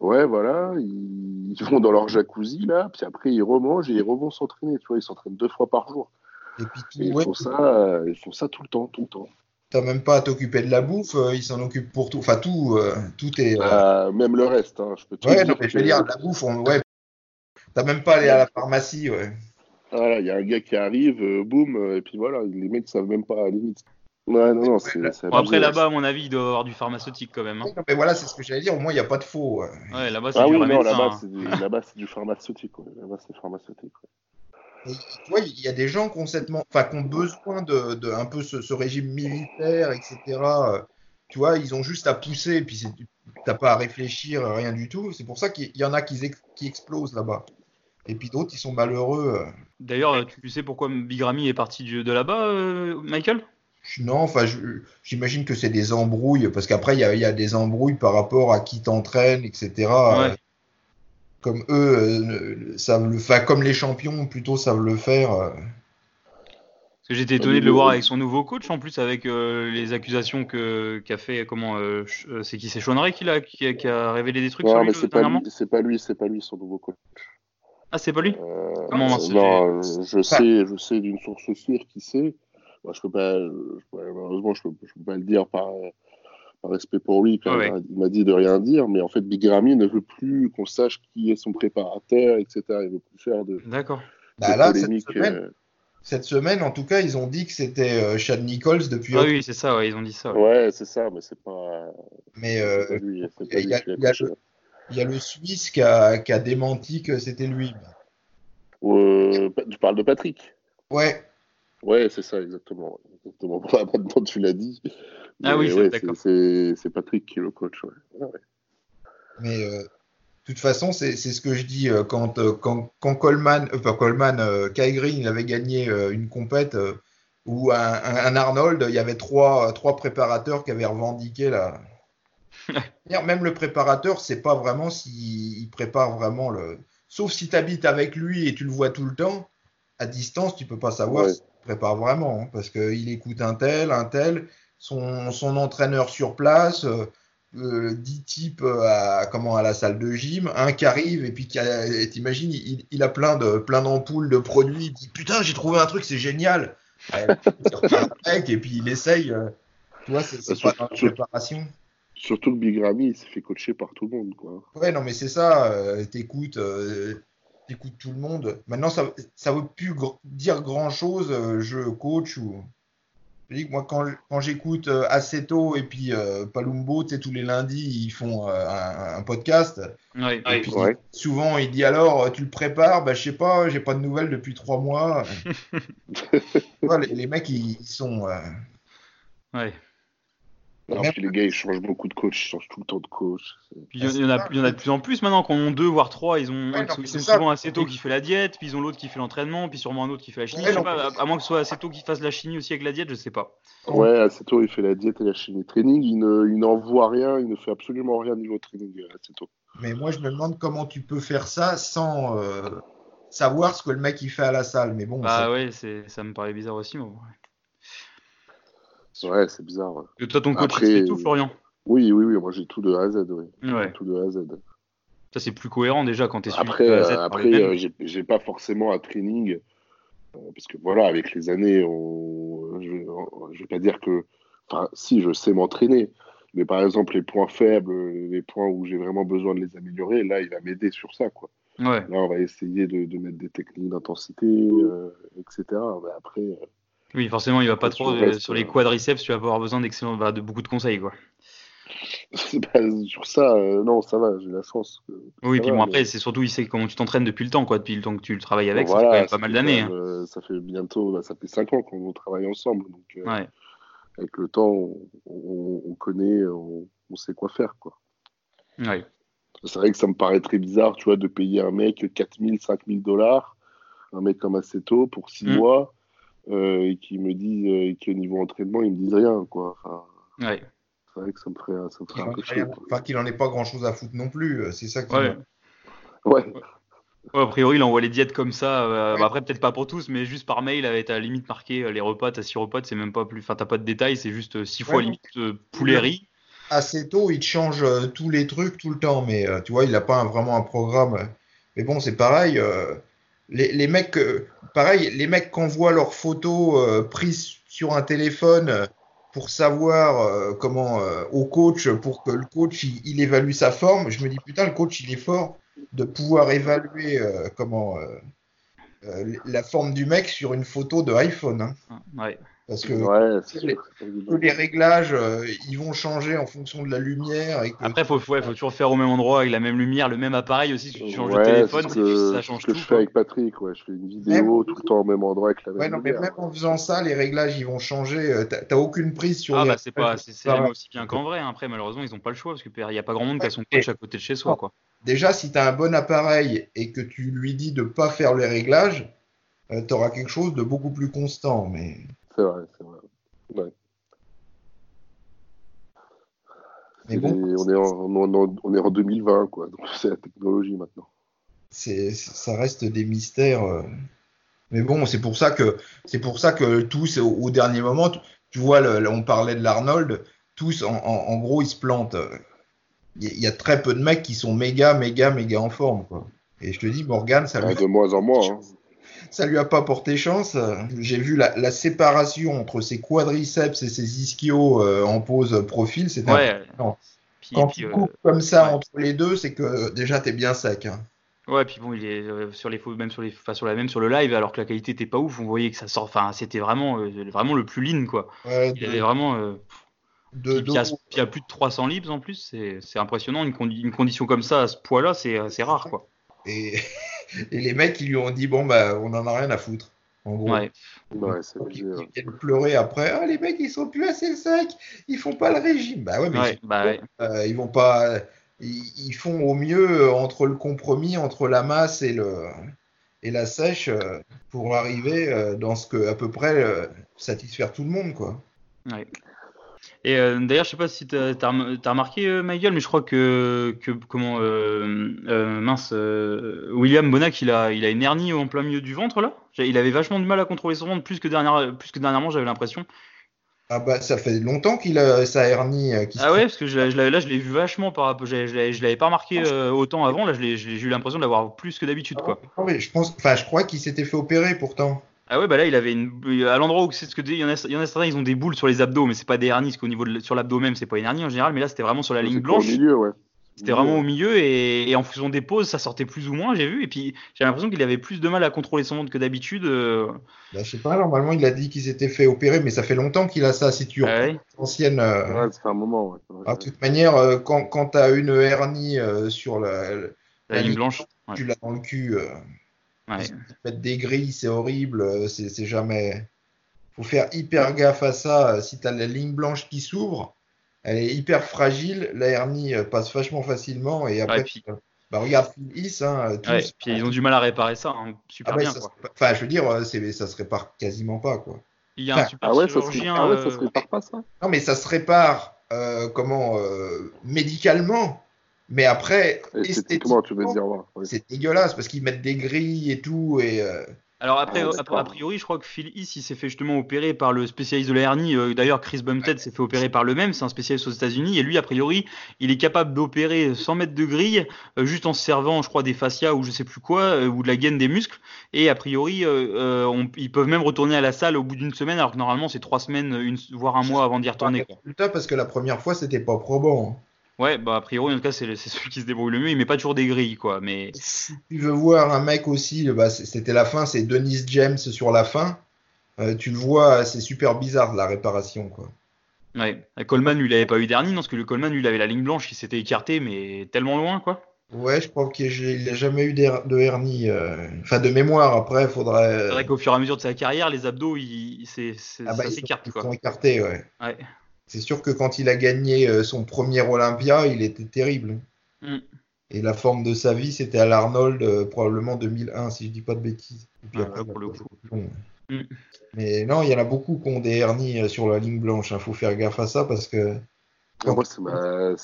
Ouais, voilà, ils, vont dans leur jacuzzi là, puis après ils remangent et ils revont s'entraîner. Tu vois, ils s'entraînent deux fois par jour. Et puis ils, font ça, ils font ça tout le temps, tout le temps. T'as même pas à t'occuper de la bouffe, euh, ils s'en occupent pour tout. Enfin, tout, euh, tout est. Euh, même le reste, hein, je peux te ouais, dire. je veux dire, la bouffe, on... ouais. T'as même pas à aller à la pharmacie, ouais. Voilà, il y a un gars qui arrive, boum, et puis voilà, les mecs savent même pas à la limite. Ouais, non, non, c'est. après, là-bas, à mon avis, il doit y avoir du pharmaceutique quand même. Hein. mais voilà, c'est ce que j'allais dire. Au moins, il n'y a pas de faux. Ouais, là-bas, c'est ah, du oui, non, là-bas, c'est du... là du, pharmaceutique. Là-bas, c'est pharmaceutique. Tu vois, il y a des gens qui ont, enfin, qui ont besoin de, de un peu ce, ce, régime militaire, etc. Tu vois, ils ont juste à pousser, et puis t'as pas à réfléchir, rien du tout. C'est pour ça qu'il y en a qui, qui explosent là-bas. Et puis d'autres, ils sont malheureux. D'ailleurs, tu sais pourquoi Bigrami est parti de là-bas, euh, Michael? Non, enfin, j'imagine que c'est des embrouilles, parce qu'après, il y, a, des embrouilles par rapport à qui t'entraîne, etc. Comme eux euh, savent le faire, comme les champions plutôt savent le faire. Euh. Parce que j'étais étonné de le voir avec son nouveau coach, en plus avec euh, les accusations que qu'a fait comment c'est qui c'est Sean qui, a, qui, a, révélé des trucs sur lui c'est pas, pas lui, c'est pas lui son nouveau coach. Ah c'est pas lui Comment Non, je sais, je sais d'une source sûre qui sait je peux pas, malheureusement, je peux, peux pas le dire par, respect pour lui, il m'a dit de rien dire, mais en fait, Big Ramy ne veut plus qu'on sache qui est son préparateur, etc. Il veut plus faire de. D'accord. Bah là, euh. cette semaine, en tout cas, ils ont dit que c'était euh, Chad Nichols depuis. Ah oui, c'est ça, ouais, ils ont dit ça. Ouais, c'est ça, mais c'est pas. Mais il y, a le Suisse qui a, qui a démenti que c'était lui. Euh, tu parles de Patrick? Ouais. Ouais, c'est ça, exactement. Exactement. Maintenant, tu l'as dit. Ah oui, c'est Patrick qui est le coach. Ouais. Mais euh, de toute façon, c'est ce que je dis euh, quand, euh, quand, quand, Coleman, enfin Coleman, Kai Green, il avait gagné une compète où un, un, Arnold, il y avait trois, trois préparateurs qui avaient revendiqué la. Même le préparateur, c'est pas vraiment s'il prépare vraiment le. Sauf si tu habites avec lui et tu le vois tout le temps, à distance, tu peux pas savoir prépare vraiment, hein, parce qu'il écoute un tel, un tel, son, son entraîneur sur place, euh, euh, dix types à, comment, à la salle de gym, un qui arrive et puis t'imagines, il, il, a plein de plein d'ampoules de produits, il dit putain j'ai trouvé un truc, c'est génial. et puis il essaye, euh, tu vois, c'est pas dans la préparation. Surtout que Big Ramy, il s'est fait coacher par tout le monde. Quoi. Ouais, non, mais c'est ça. T'écoutes, écoute tout le monde. Maintenant, ça ne veut plus dire grand-chose, euh, je coach ou. Je dis que moi, quand, quand j'écoute euh, Aceto et puis euh, Palumbo, tu sais, tous les lundis, ils font un, podcast. et puis, souvent, il dit alors, tu le prépares? Bah, Je sais pas, j'ai pas de nouvelles depuis trois mois. les, les, mecs, ils, ils sont. Ouais les gars, ils changent beaucoup de coach, ils changent tout le temps de coach. il y, en a, il y en a de plus en plus maintenant, quand on a deux voire trois, ils ont ils sont souvent Aceto qui fait la diète, puis ils ont l'autre qui fait l'entraînement, puis sûrement un autre qui fait la chimie. à, moins que ce soit Aceto qui fasse la chimie aussi avec la diète, je sais pas. Ouais, Aceto il fait la diète et la chimie. Training, il, ne, il n'envoie rien, il ne fait absolument rien niveau training, euh, Aceto. Mais moi, je me demande comment tu peux faire ça sans euh, savoir ce que le mec il fait à la salle. Mais bon. Bah ouais, ça me paraît bizarre aussi. Mais Ouais, c'est bizarre. Et toi, ton coach, Après, tout, Florian? Oui, oui, oui. Moi, j'ai tout de A à Z. Oui. Ouais. Tout de A à Z. Ça, c'est plus cohérent déjà quand tu es Après, euh, après euh, j'ai pas forcément un training. Euh, parce que voilà, avec les années, on, je, je vais pas dire que. Enfin, si, je sais m'entraîner. Mais par exemple, les points faibles, les points où j'ai vraiment besoin de les améliorer, là, il va m'aider sur ça. Quoi. Ouais. Là, on va essayer de, de mettre des techniques d'intensité, etc. Mais après. Oui, forcément, il va pas trop. sur les quadriceps, tu vas avoir besoin d'excellents, bah, de beaucoup de conseils. Quoi. sur ça, euh, non, ça va, j'ai la chance. oui, puis bon, après, c'est surtout, il sait comment tu t'entraînes depuis le temps, quoi. Depuis le temps que tu le travailles avec, ça fait quand même pas mal d'années. Hein. Euh, ça fait bientôt, bah, ça fait 5 ans qu'on travaille ensemble. Donc, euh, avec le temps, on, connaît, on, sait quoi faire, quoi. C'est vrai que ça me paraît très bizarre, tu vois, de payer un mec 4000, 5000 dollars, un mec comme Aceto pour 6 mm. mois, et qui me dit, qu'au niveau entraînement, il me disent rien, quoi. Enfin, ouais c'est vrai que ça me ferait, ça me ferait un peu chier. Enfin, qu'il en ait pas grand chose à foutre non plus, euh, c'est ça qui. Ouais. ouais. a priori, il envoie les diètes comme ça. Euh, bah, après, peut-être pas pour tous, mais juste par mail, avec ta limite marqué euh, les repas, t'as 6 repas, c'est même pas plus. Enfin, t'as pas de détails, c'est juste 6 fois limite poulet riz. Assez tôt, il change tous les trucs tout le temps, mais tu vois, il a pas vraiment un programme. Mais bon, c'est pareil. Les, les, mecs, pareil, les mecs qui envoient leurs photos prises sur un téléphone pour savoir euh, comment euh, au coach pour que le coach il, évalue sa forme. Je me dis putain le coach il est fort de pouvoir évaluer euh, comment la forme du mec sur une photo de iPhone. Hein. Ouais. Parce que les, réglages, euh, ils vont changer en fonction de la lumière. Et Après, il faut, faut toujours faire au même endroit, avec la même lumière, le même appareil aussi. Si tu changes le téléphone, ça change ce que je fais avec Patrick, ouais. je fais une vidéo tout le temps au même endroit avec la même ouais, non, Mais même en faisant ça, les réglages, ils vont changer. Euh, t'as aucune prise sur ah, bah, c'est pas, c'est aussi bien qu'en vrai. Hein. Après, malheureusement, ils n'ont pas le choix parce qu'il n'y a pas grand monde qui a son coach à côté de chez soi. Quoi. Déjà, si tu as un bon appareil et que tu lui dis de ne pas faire les réglages, euh, tu auras quelque chose de beaucoup plus constant. Mais... C'est vrai, c'est vrai. Mais bon, on, est en, on, est en 2020, quoi. Donc c'est la technologie maintenant. C'est, ça reste des mystères. Euh. Mais bon, c'est pour ça que c'est pour ça que tous au, dernier moment, tu, vois, on parlait de l'Arnold, tous en, gros ils se plantent. Il y, a très peu de mecs qui sont méga, méga, méga en forme, quoi. Et je te dis, Morgan, ça. de moins en moins. Hein ça lui a pas porté chance. J'ai vu la, séparation entre ses quadriceps et ses ischios euh, en pose profil. C'était ouais. Quand tu euh, coupes comme ça entre les deux, c'est que déjà tu es bien sec. Hein. Ouais, puis bon, il est euh, sur les même sur les, enfin, sur la même sur le live, alors que la qualité était pas ouf. On voyait que ça sort, enfin, c'était vraiment, vraiment le plus lean, quoi. il avait vraiment. De, il, y a, plus de 300 libres en plus, c'est impressionnant. Une, une, condition comme ça à ce poids-là, c'est rare, quoi. Et et les mecs, ils lui ont dit bon, bah, on en a rien à foutre. En gros. Ouais. Ouais, ils, viennent pleurer après. Ah, les mecs, ils sont plus assez secs. Ils font pas le régime. Bah ouais, mais bah euh, ils vont pas. Ils, font au mieux entre le compromis entre la masse et le et la sèche euh, pour arriver euh, dans ce que à peu près satisfaire tout le monde, quoi. Ouais. Et euh, d'ailleurs, je sais pas si tu as, remarqué, euh, Michael, mais je crois que, que comment euh, mince, William Bonac, il a, il a une hernie en plein milieu du ventre là? Il avait vachement du mal à contrôler son ventre, plus que, dernière, plus que dernièrement, j'avais l'impression. Ah bah ça fait longtemps qu'il a sa hernie. Qui ah ouais, parce que je, là je l'ai vu vachement par rapport, je, je l'avais pas remarqué autant avant. Là, j'ai eu l'impression de l'avoir plus que d'habitude quoi. Ah, mais je pense, enfin je crois qu'il s'était fait opérer pourtant. Ah ouais, bah là, il avait une. À l'endroit où c'est ce que il y, en a, il y en a certains, ils ont des boules sur les abdos, mais c'est pas des hernies, parce qu'au niveau de, sur l'abdo même, c'est pas une hernie en général, mais là, c'était vraiment sur la ligne blanche. Au milieu, ouais. C'était vraiment au milieu, et, en fonction des pauses, ça sortait plus ou moins, j'ai vu, et puis j'ai l'impression qu'il avait plus de mal à contrôler son monde que d'habitude. Euh. Bah, je sais pas, normalement, il a dit qu'il s'était fait opérer, mais ça fait longtemps qu'il a ça, si tu ah ouais. ancienne. Euh, ouais, ça fait un moment, ouais. De toute manière, euh, quand, quand tu as une hernie sur la, la, ligne blanche, tu l'as dans le cul. Mettre des grilles, c'est horrible, euh, c'est jamais. Faut faire hyper gaffe à ça. Si tu as la ligne blanche qui s'ouvre, elle est hyper fragile, la hernie euh, passe vachement facilement et après. bah regarde Phil hein, tous, puis ils ont du mal à réparer ça, hein, super ah bien. Enfin, je veux dire, euh, ça se répare quasiment pas, quoi. Il y a un super ah ouais, chirurgien. Ça se... Ah ouais, ça se répare pas, ça Non, mais ça se répare, comment, médicalement. Mais après, esthétiquement, tu veux dire, c'est dégueulasse parce qu'ils mettent des grilles et tout. Et, euh, Alors après, a, priori, je crois que Phil East, il s'est fait justement opérer par le spécialiste de la hernie. Euh, d'ailleurs, Chris Bumstead s'est fait opérer par le même, c'est un spécialiste aux États-Unis. Et lui, a priori, il est capable d'opérer 100 mètres de grille, euh, juste en se servant, je crois, des fascias ou je sais plus quoi, euh, ou de la gaine des muscles. Et a priori, ils peuvent même retourner à la salle au bout d'une semaine, alors que normalement, c'est trois semaines, une, voire un mois avant d'y retourner. Quoi. Parce que la première fois, c'était pas probant. Ouais, bah a priori, en tout cas, c'est celui qui se débrouille le mieux. Il met pas toujours des grilles, quoi. Mais si tu veux voir un mec aussi, bah, c'était la fin, c'est Denis James sur la fin. Euh, tu le vois, c'est super bizarre la réparation, quoi. Ouais, Coleman, lui, il avait pas eu d'hernie, non Parce que le Coleman, lui, il avait la ligne blanche qui s'était écartée, mais tellement loin, quoi. Ouais, je crois qu'il n'a jamais eu de hernie. Euh, enfin, de mémoire, après, il faudrait. C'est vrai qu'au fur et à mesure de sa carrière, les abdos, il, c'est, ah bah, s'écarte, quoi. Ils sont écartés, ouais. Ouais. C'est sûr que quand il a gagné euh, son premier Olympia, il était terrible. Mm. Et la forme de sa vie, c'était à l'Arnold, euh, probablement 2001, si je dis pas de bêtises. Mais non, il y en a beaucoup qui ont des hernies euh, sur la ligne blanche. Il hein. faut faire gaffe à ça parce que. Ah, moi, c'est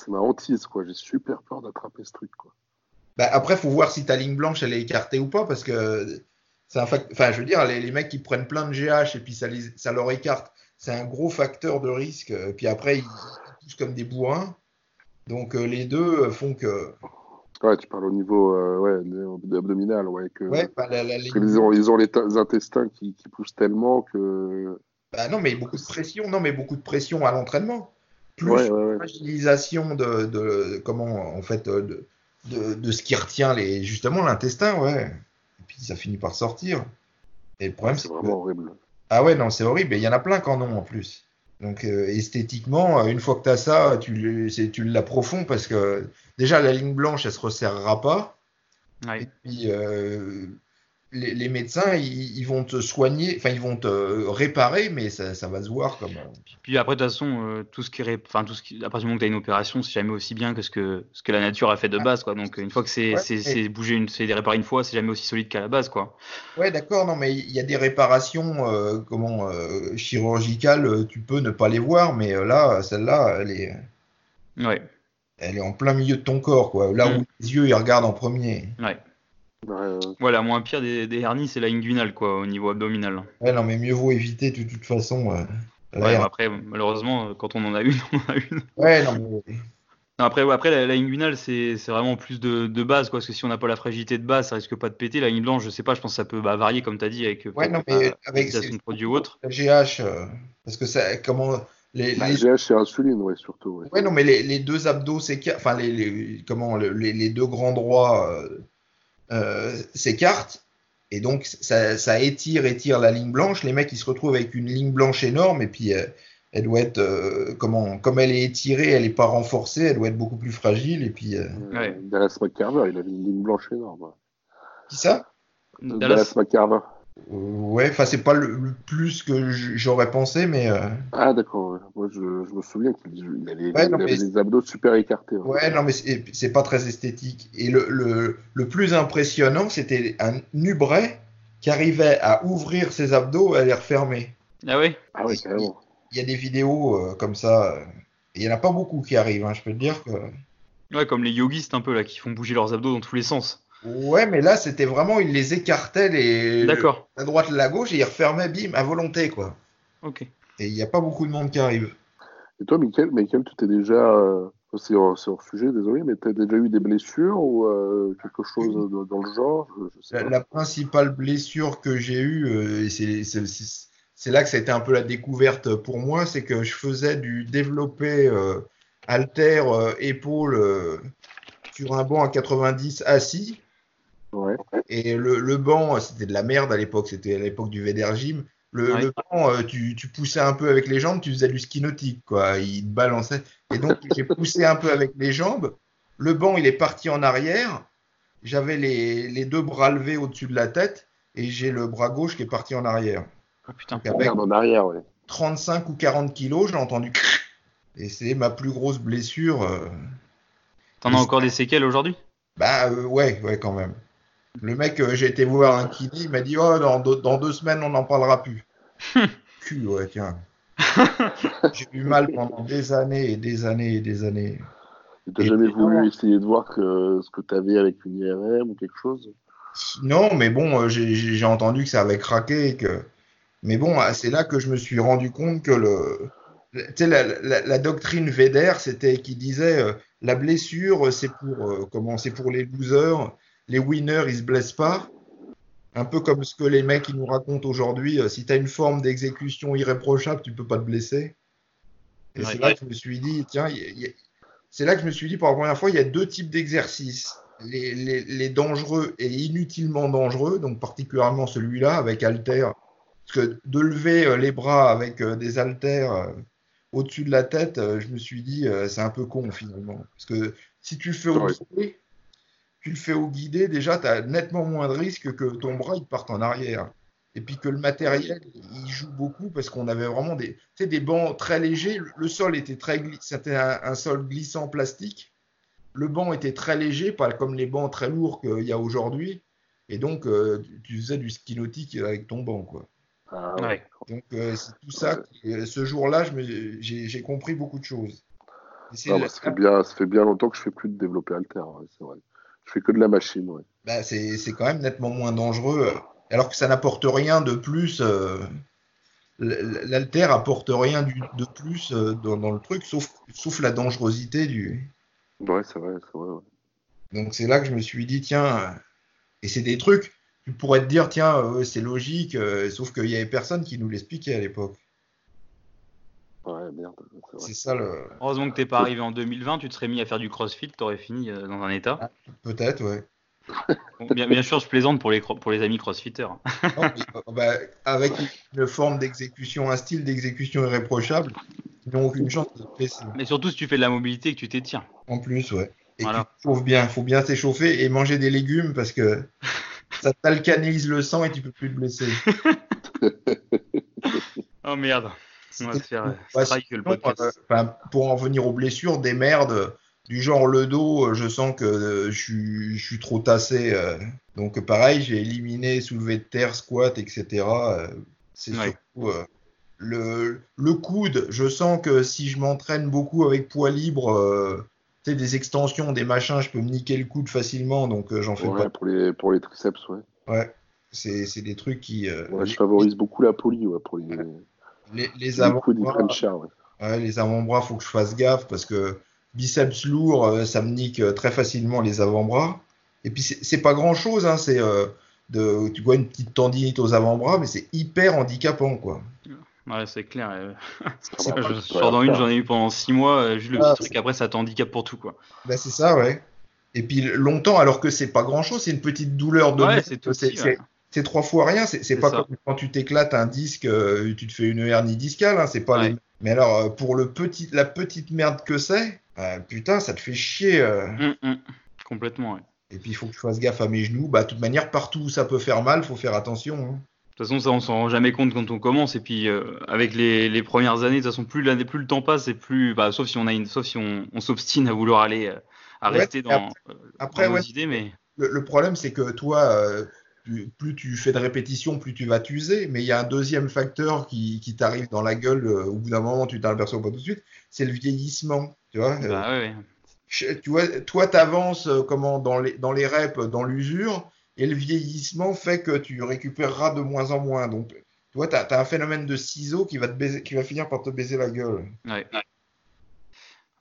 ma, hantise, quoi. J'ai super peur d'attraper ce truc, quoi. Bah, après, faut voir si ta ligne blanche, elle est écartée ou pas parce que. C'est un Enfin, je veux dire, les, mecs qui prennent plein de GH et puis ça, ça leur écarte c'est un gros facteur de risque. Puis après, ils touchent comme des bourrins. Donc euh, les deux font que. Ouais, tu parles au niveau euh, ouais, abdominal, ouais. Que, bah, ils, ont, ils, ont, les, intestins qui, qui, poussent tellement que. Bah non, mais beaucoup de pression. Non, mais beaucoup de pression à l'entraînement. Plus ouais, fragilisation de, de, comment en fait de, de, de, ce qui retient les justement l'intestin, ouais. Et puis ça finit par sortir. Et le problème, c'est vraiment horrible. Ah ouais, non, c'est horrible. Et il y en a plein qui en ont en plus. Donc euh, esthétiquement, euh, une fois que tu as ça, tu, tu l'approfonds parce que déjà la ligne blanche, elle se resserrera pas. Ouais. Et puis euh, les, médecins, ils, vont te soigner, enfin ils vont te réparer, mais ça, va se voir comme. Puis après de toute façon, euh, tout ce qui, enfin tout ce qui, à partir du moment où tu as une opération, c'est jamais aussi bien que ce que ce que la nature a fait de base, quoi. Donc une fois que c'est c'est bougé, une, c'est réparé une fois, c'est jamais aussi solide qu'à la base, quoi. Ouais, d'accord, non, mais il y a des réparations, euh, comment euh, chirurgicales, tu peux ne pas les voir, mais là, celle-là, elle est. Ouais. Elle est en plein milieu de ton corps, quoi. Là mm. où les yeux ils regardent en premier. Ouais. Voilà, moins pire des, hernies, c'est la inguinale, quoi, au niveau abdominal. Ouais, non, mais mieux vaut éviter de toute façon. Euh, ouais, après, malheureusement, quand on en a une, on en a une. Ouais, non, mais. après, après, la, inguinale, c'est vraiment plus de, base, quoi, parce que si on n'a pas la fragilité de base, ça risque pas de péter. La ligne blanche, je sais pas, je pense que ça peut bah, varier, comme tu as dit, avec, ouais, non, mais avec produit ou autre. La GH, euh, parce que ça, comment. Les, la GH, c'est insuline, ouais, surtout. Ouais. non, mais les, deux abdos, c'est enfin, les, comment, les, deux grands droits. Euh, euh, s'écarte et donc ça, ça, étire, étire la ligne blanche. Les mecs ils se retrouvent avec une ligne blanche énorme et puis euh, elle doit être euh, comment comme elle est étirée, elle n'est pas renforcée, elle doit être beaucoup plus fragile et puis. Ouais. Dallas McCarver, il avait une ligne blanche énorme. Qui ça? Dallas, Dallas McCarver. Ouais, enfin c'est pas le, plus que j'aurais pensé, mais. Euh, ah d'accord. Moi je, me souviens qu'il avait, des abdos super écartés. Hein. Ouais, non mais c'est pas très esthétique. Et le, le, plus impressionnant, c'était un Nubray qui arrivait à ouvrir ses abdos et à les refermer. Ah oui? Ah oui carrément. Il y a des vidéos euh, comme ça. Il y en a pas beaucoup qui arrivent. Hein, je peux te dire que. Ouais, comme les yogistes un peu là qui font bouger leurs abdos dans tous les sens. Ouais, mais là, c'était vraiment, il les écartait les... D'accord. la droite et la gauche et il refermait, bim, à volonté, quoi. Ok. Et il n'y a pas beaucoup de monde qui arrive. Et toi, Michael, Michael tu t'es déjà, euh, c'est hors, sujet, désolé, mais tu as déjà eu des blessures ou euh, quelque chose dans le genre? La, principale blessure que j'ai eue, euh, et c'est là que ça a été un peu la découverte pour moi, c'est que je faisais du développé alter épaule sur un banc à 90 assis et le, banc, c'était de la merde à l'époque, c'était à l'époque du VDR Gym. Le, banc, euh, tu, poussais un peu avec les jambes, tu faisais du ski nautique, quoi. Il te balançait. Et donc, j'ai poussé un peu avec les jambes. Le banc, il est parti en arrière. J'avais les, deux bras levés au-dessus de la tête et j'ai le bras gauche qui est parti en arrière. Oh, putain, en arrière, ouais. 35 ou 40 kilos, j'ai entendu. Et c'est ma plus grosse blessure. Euh. T'en as encore des séquelles aujourd'hui? Bah euh, ouais, ouais, quand même. Le mec, euh, j'ai été voir un kiné, il m'a dit Oh, dans, dans, deux semaines, on n'en parlera plus. Cul, ouais, tiens. j'ai eu mal pendant des années et des années et des années. Tu n'as jamais voulu essayer de voir que, ce que tu avais avec une IRM ou quelque chose? Non, mais bon, j'ai entendu que ça avait craqué. Que... Mais bon, c'est là que je me suis rendu compte que le, la, la, la, doctrine Véder, c'était qui disait la blessure, c'est pour comment C'est pour les losers. Les winners, ils se blessent pas. Un peu comme ce que les mecs ils nous racontent aujourd'hui. si tu as une forme d'exécution irréprochable, tu peux pas te blesser. Et c'est là que je me suis dit, tiens, c'est là que je me suis dit pour la première fois, il y a deux types d'exercices. Les, les, les, dangereux et inutilement dangereux, donc particulièrement celui-là avec haltère. Parce que de lever les bras avec des haltères au-dessus de la tête, je me suis dit, c'est un peu con finalement. Parce que si tu fais tu le fais au guidé, déjà, tu as nettement moins de risques que ton bras il parte en arrière et puis que le matériel il joue beaucoup parce qu'on avait vraiment des, des bancs très légers. Le sol était très c'était un, sol glissant plastique. Le banc était très léger, pas comme les bancs très lourds qu'il y a aujourd'hui. Et donc euh, tu faisais du ski nautique avec ton banc quoi. Ah donc euh, c'est tout ça. ce jour-là, j'ai compris beaucoup de choses. ça, fait bien, ça fait bien longtemps que je fais plus de développer alter, c'est vrai. Je fais que de la machine, ouais. Bah, c'est quand même nettement moins dangereux alors que ça n'apporte rien de plus. Euh, L'alter apporte rien de plus euh, dans, le truc, sauf, sauf la dangerosité du. Ouais, c'est vrai, c'est vrai. Donc c'est là que je me suis dit, tiens, et c'est des trucs, tu pourrais te dire, tiens, euh, c'est logique, sauf qu'il y avait personne qui nous l'expliquait à l'époque. Ouais, merde. C'est ça le. Heureusement que t'es pas arrivé en 2020, tu te serais mis à faire du crossfit, t'aurais fini dans un état. Ah, peut-être, ouais bien, bien, sûr, je plaisante pour les, pour les amis crossfitters. Euh, bah, avec une forme d'exécution, un style d'exécution irréprochable, ils n'ont aucune chance de se Mais surtout si tu fais de la mobilité et que tu t'étires. En plus, ouais. Et voilà. tu bien. Il faut bien s'échauffer et manger des légumes parce que ça t'alcanise le sang et tu peux plus te blesser. oh merde. On va se faire strike le podcast. pour en venir aux blessures, des merdes du genre le dos, euh, je sens que euh, je, suis, trop tassé. Euh. donc pareil, j'ai éliminé soulevé de terre, squat, etc. c'est surtout le, le, coude. Je sens que si je m'entraîne beaucoup avec poids libre, tu sais, des extensions, des machins, je peux me niquer le coude facilement. Donc j'en fais pas. Pour les, pour les triceps, ouais. Ouais, c'est des trucs qui. ouais, je favorise beaucoup la poly ouais, pour les. Les, les avant-bras. Ouais. les avant-bras, faut que je fasse gaffe parce que biceps lourd, euh, ça me nique euh, très facilement les avant-bras. Et puis c'est pas grand chose, hein, c'est euh, de, tu vois une petite tendinite aux avant-bras, mais c'est hyper handicapant quoi. Ouais, c'est clair. je sors dans une, j'en ai eu pendant 6 mois, juste le petit ah, truc, après ça t'handicape pour tout quoi. Bah, c'est ça, ouais. Et puis longtemps, alors que c'est pas grand chose, c'est une petite douleur de. Ouais, c'est trois fois rien, c'est pas comme quand tu t'éclates un disque, tu te fais une hernie discale, hein, c'est pas. Mais alors, pour le petit, la petite merde que c'est, euh, putain, ça te fait chier. Euh. Hum, hum. Complètement, ouais. Et puis il faut que je fasse gaffe à mes genoux. Bah, de toute manière, partout où ça peut faire mal, faut faire attention. Hein. De toute façon, ça, on s'en rend jamais compte quand on commence. Et puis, euh, avec les, premières années, de toute façon, plus, plus le temps passe, et plus, bah, sauf si on a une, sauf si on, s'obstine à vouloir aller, à rester dans, après, nos idées, mais. Le, problème, c'est que toi, plus tu fais de répétitions, plus tu vas t'user. Mais il y a un deuxième facteur qui, qui t'arrive dans la gueule au bout d'un moment, tu t'en aperçois pas tout de suite, c'est le vieillissement. Tu vois, bah, euh, tu vois toi, tu avances euh, comment, dans, les, dans les reps, dans l'usure, et le vieillissement fait que tu récupéreras de moins en moins. Donc, tu vois, tu as, un phénomène de ciseaux qui va, te baiser, qui va finir par te baiser la gueule. Ouais.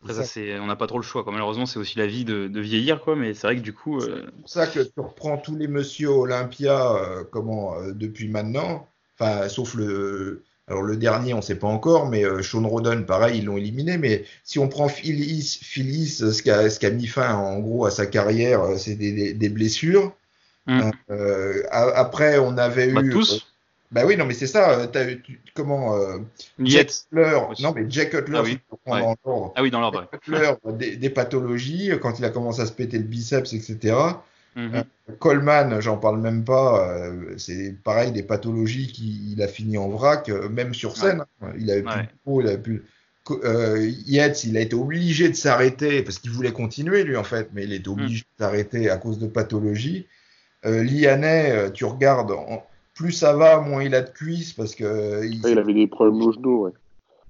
Après, ça, c'est, on n'a pas trop le choix. Quoi. Malheureusement, c'est aussi la vie de, vieillir, quoi. Mais c'est vrai que du coup. Euh, c'est pour ça que tu reprends tous les monsieur Olympia, comment, depuis maintenant. Enfin, sauf le, alors le dernier, on ne sait pas encore, mais euh, Sean Roden, pareil, ils l'ont éliminé. Mais si on prend Phyllis, Phyllis ce qui a, mis fin en gros à sa carrière, euh, c'est des, blessures. Mm. Euh, après, on avait bah, eu. Tous bah oui, non, mais c'est ça. As, comment Jack Cutler, non, mais Jack Cutler, ah oui, dans l'ordre. Ah oui, dans l'ordre. Cutler, des, des, pathologies, quand il a commencé à se péter le biceps, etc. Mhm. Euh, Coleman, j'en parle même pas. Euh, c'est pareil, des pathologies qu'il a fini en vrac, euh, même sur scène. Il avait plus de peau, il avait plus. Yates, il a été obligé de s'arrêter parce qu'il voulait continuer lui en fait, mais il était obligé mhm. de s'arrêter à cause de pathologies. Lianet, tu regardes, plus ça va, moins il a de cuisses parce que. Il, avait des problèmes de genoux, ouais.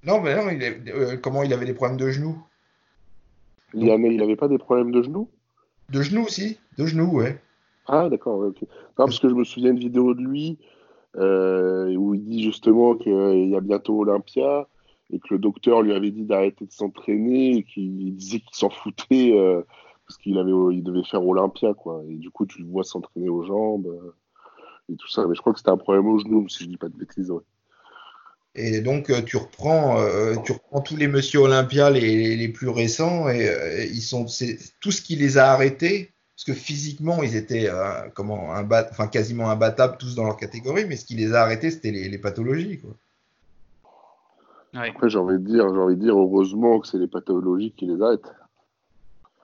Non, mais non, il comment il avait des problèmes de genoux il avait pas des problèmes de genoux de genoux aussi, de genoux, ouais. Ah, d'accord, ok. Non, parce que je me souviens d'une vidéo de lui euh, où il dit justement qu'il y a bientôt Olympia et que le docteur lui avait dit d'arrêter de s'entraîner et qu'il disait qu'il s'en foutait euh, parce qu'il avait, il devait faire Olympia, quoi. Et du coup, tu le vois s'entraîner aux jambes euh, et tout ça. Mais je crois que c'était un problème au genou, si je dis pas de bêtises, ouais. Et donc, euh, tu reprends, euh, tu reprends tous les Monsieur Olympia les, les plus récents et euh, ils sont, c'est tout ce qui les a arrêtés, parce que physiquement, ils étaient comment, enfin, quasiment imbattables tous dans leur catégorie, mais ce qui les a arrêtés, c'était les, les, pathologies. Quoi. Ouais. Après, j'ai envie de dire, j'ai envie de dire, heureusement que c'est les pathologies qui les arrêtent.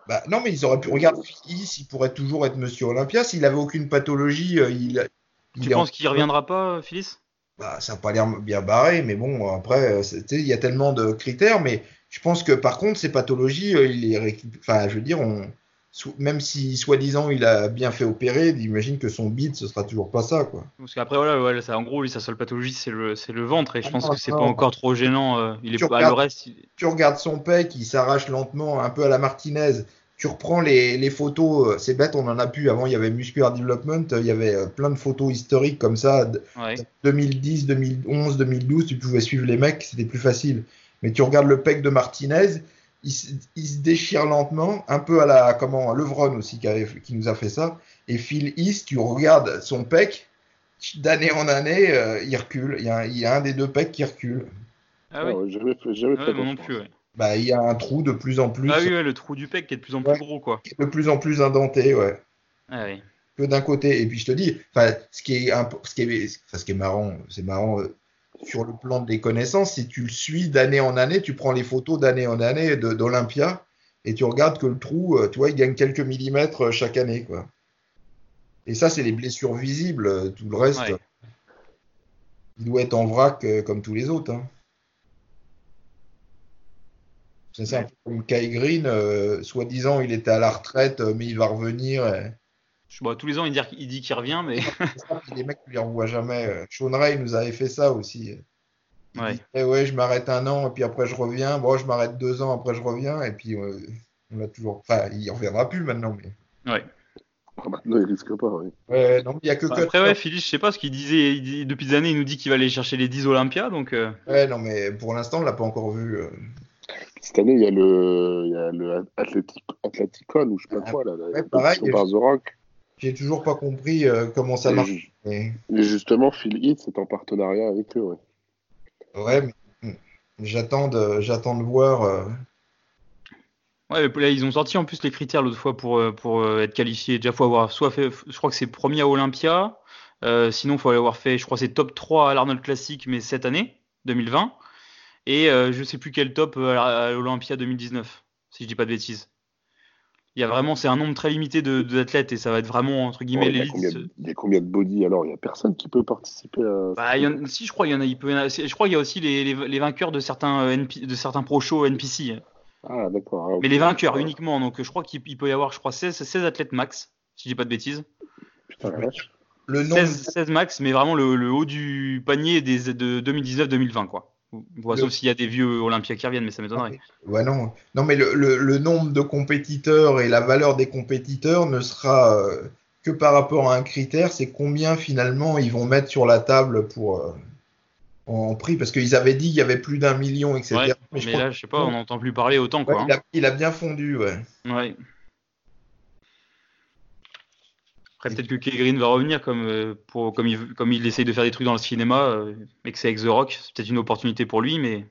Bah, non, mais ils auraient pu. Regarde, il pourrait toujours être Monsieur Olympia. S'il avait aucune pathologie, il. Tu penses qu'il reviendra pas, Phyllis? Bah, ça n'a pas l'air bien barré, mais bon, après, il y a tellement de critères, mais je pense que par contre, ces pathologies, euh, il est, enfin, je veux dire, on, même si soi-disant il a bien fait opérer, imagine que son bide, ce sera toujours pas ça, quoi. Parce qu'après, voilà, ça, en gros, lui, sa seule pathologie, c'est le, le, ventre, et je ah pense que c'est pas encore trop gênant. Euh, il est pas le reste. Tu regardes son pec, il s'arrache lentement, un peu à la Martinez tu reprends les, les photos, euh, c'est bête, on en a pu. Avant, il y avait Muscular Development, euh, il y avait euh, plein de photos historiques comme ça. 2010, 2011, 2012, tu pouvais suivre les mecs, c'était plus facile. Mais tu regardes le pec de Martinez, il, se déchire lentement, un peu à la comment Levron aussi qui, qui nous a fait ça. Et Phil East, tu regardes son pec, d'année en année, il recule. Il y, a, il y, a, un des deux pecs qui recule. Ah oui. J'avais fait, j'avais fait non plus, ouais bah, il y a un trou de plus en plus. Ah oui, le trou du pec qui est de plus en plus gros, quoi. De plus en plus indenté, ouais. Ah oui. Que d'un côté. Et puis je te dis, ce qui est, ce qui est, ce qui est marrant, c'est marrant euh, sur le plan des connaissances, si tu le suis d'année en année, tu prends les photos d'année en année d'Olympia et tu regardes que le trou, euh, tu vois, il gagne quelques millimètres euh, chaque année, quoi. Et ça, c'est les blessures visibles. Tout le reste, il doit être en vrac comme tous les autres. Hein. C'est ça, comme Kai Green, euh, soi-disant il était à la retraite, euh, mais il va revenir. tous les ans il dit, dit qu'il revient, mais. les mecs ne les revoient jamais. Euh, Sean Ray nous avait fait ça aussi. ouais. ouais, je m'arrête un an, et puis après je reviens. Bon, je m'arrête deux ans, après je reviens, et puis on a toujours. Enfin, il reviendra plus maintenant, mais. Ouais. Ah, maintenant, il risque pas, oui. Ouais, non, il y a que Après, ouais, Philippe, je sais pas ce qu'il disait. depuis des années, il nous dit qu'il va aller chercher les 10 Olympia, donc. Ouais, non, mais pour l'instant, on l'a pas encore vu. Cette année, il y a le, il y a le ou je sais pas quoi, là, ouais, pareil, par The Rock. J'ai toujours pas compris euh, comment ça marche. Mais... justement, Phil Heath, c'est en partenariat avec eux, ouais. Ouais, mais hmm, j'attends de, j'attends de voir. Euh... Ouais, là, ils ont sorti en plus les critères l'autre fois pour, euh, pour être qualifié. Déjà, faut avoir soit fait, je crois que c'est premier à Olympia. Euh, sinon, il faut avoir fait, je crois, c'est top 3 à l'Arnold Classic, mais cette année, 2020 et euh, je sais plus quel top euh, à l'Olympia 2019, si je dis pas de bêtises. Il y a vraiment, c'est un nombre très limité d'athlètes de, et ça va être vraiment entre guillemets l'élite. Il y a combien de body alors? Il y a personne qui peut participer à. Bah, y en, si je crois, il y en a. Il peut, je crois qu'il y a aussi les, les, les, vainqueurs de certains euh, de certains pro shows NPC. Ah d'accord. Ah, Mais les vainqueurs uniquement. Donc je crois qu'il peut y avoir, je crois 16, 16 athlètes max, si je dis pas de bêtises. Putain, la Le 16, 16, max, mais vraiment le, le haut du panier des, de 2019-2020 quoi. Bon, sauf s'il y a des vieux Olympiens qui reviennent, mais ça m'étonnerait. Ouais, non. non, mais le, le, nombre de compétiteurs et la valeur des compétiteurs ne sera euh, que par rapport à un critère, c'est combien finalement ils vont mettre sur la table pour euh, en prix, parce qu'ils avaient dit qu'il y avait plus d'un million, etc. Ouais, mais, là, je sais pas, on n'entend plus parler autant. Quoi, il, a, il, a, bien fondu, ouais. Ouais. Après, peut-être que Kay Green va revenir comme, euh, pour, comme, il, comme il essaye de faire des trucs dans le cinéma, euh, mais que c'est avec The Rock. C'est peut-être une opportunité pour lui, mais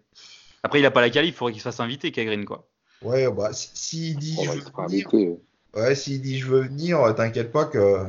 après, il n'a pas la qualif, il faudrait qu'il se fasse inviter, Kay Green, quoi. Ouais, bah, s'il dit, je veux venir, ouais, s'il dit je veux venir, t'inquiète pas que.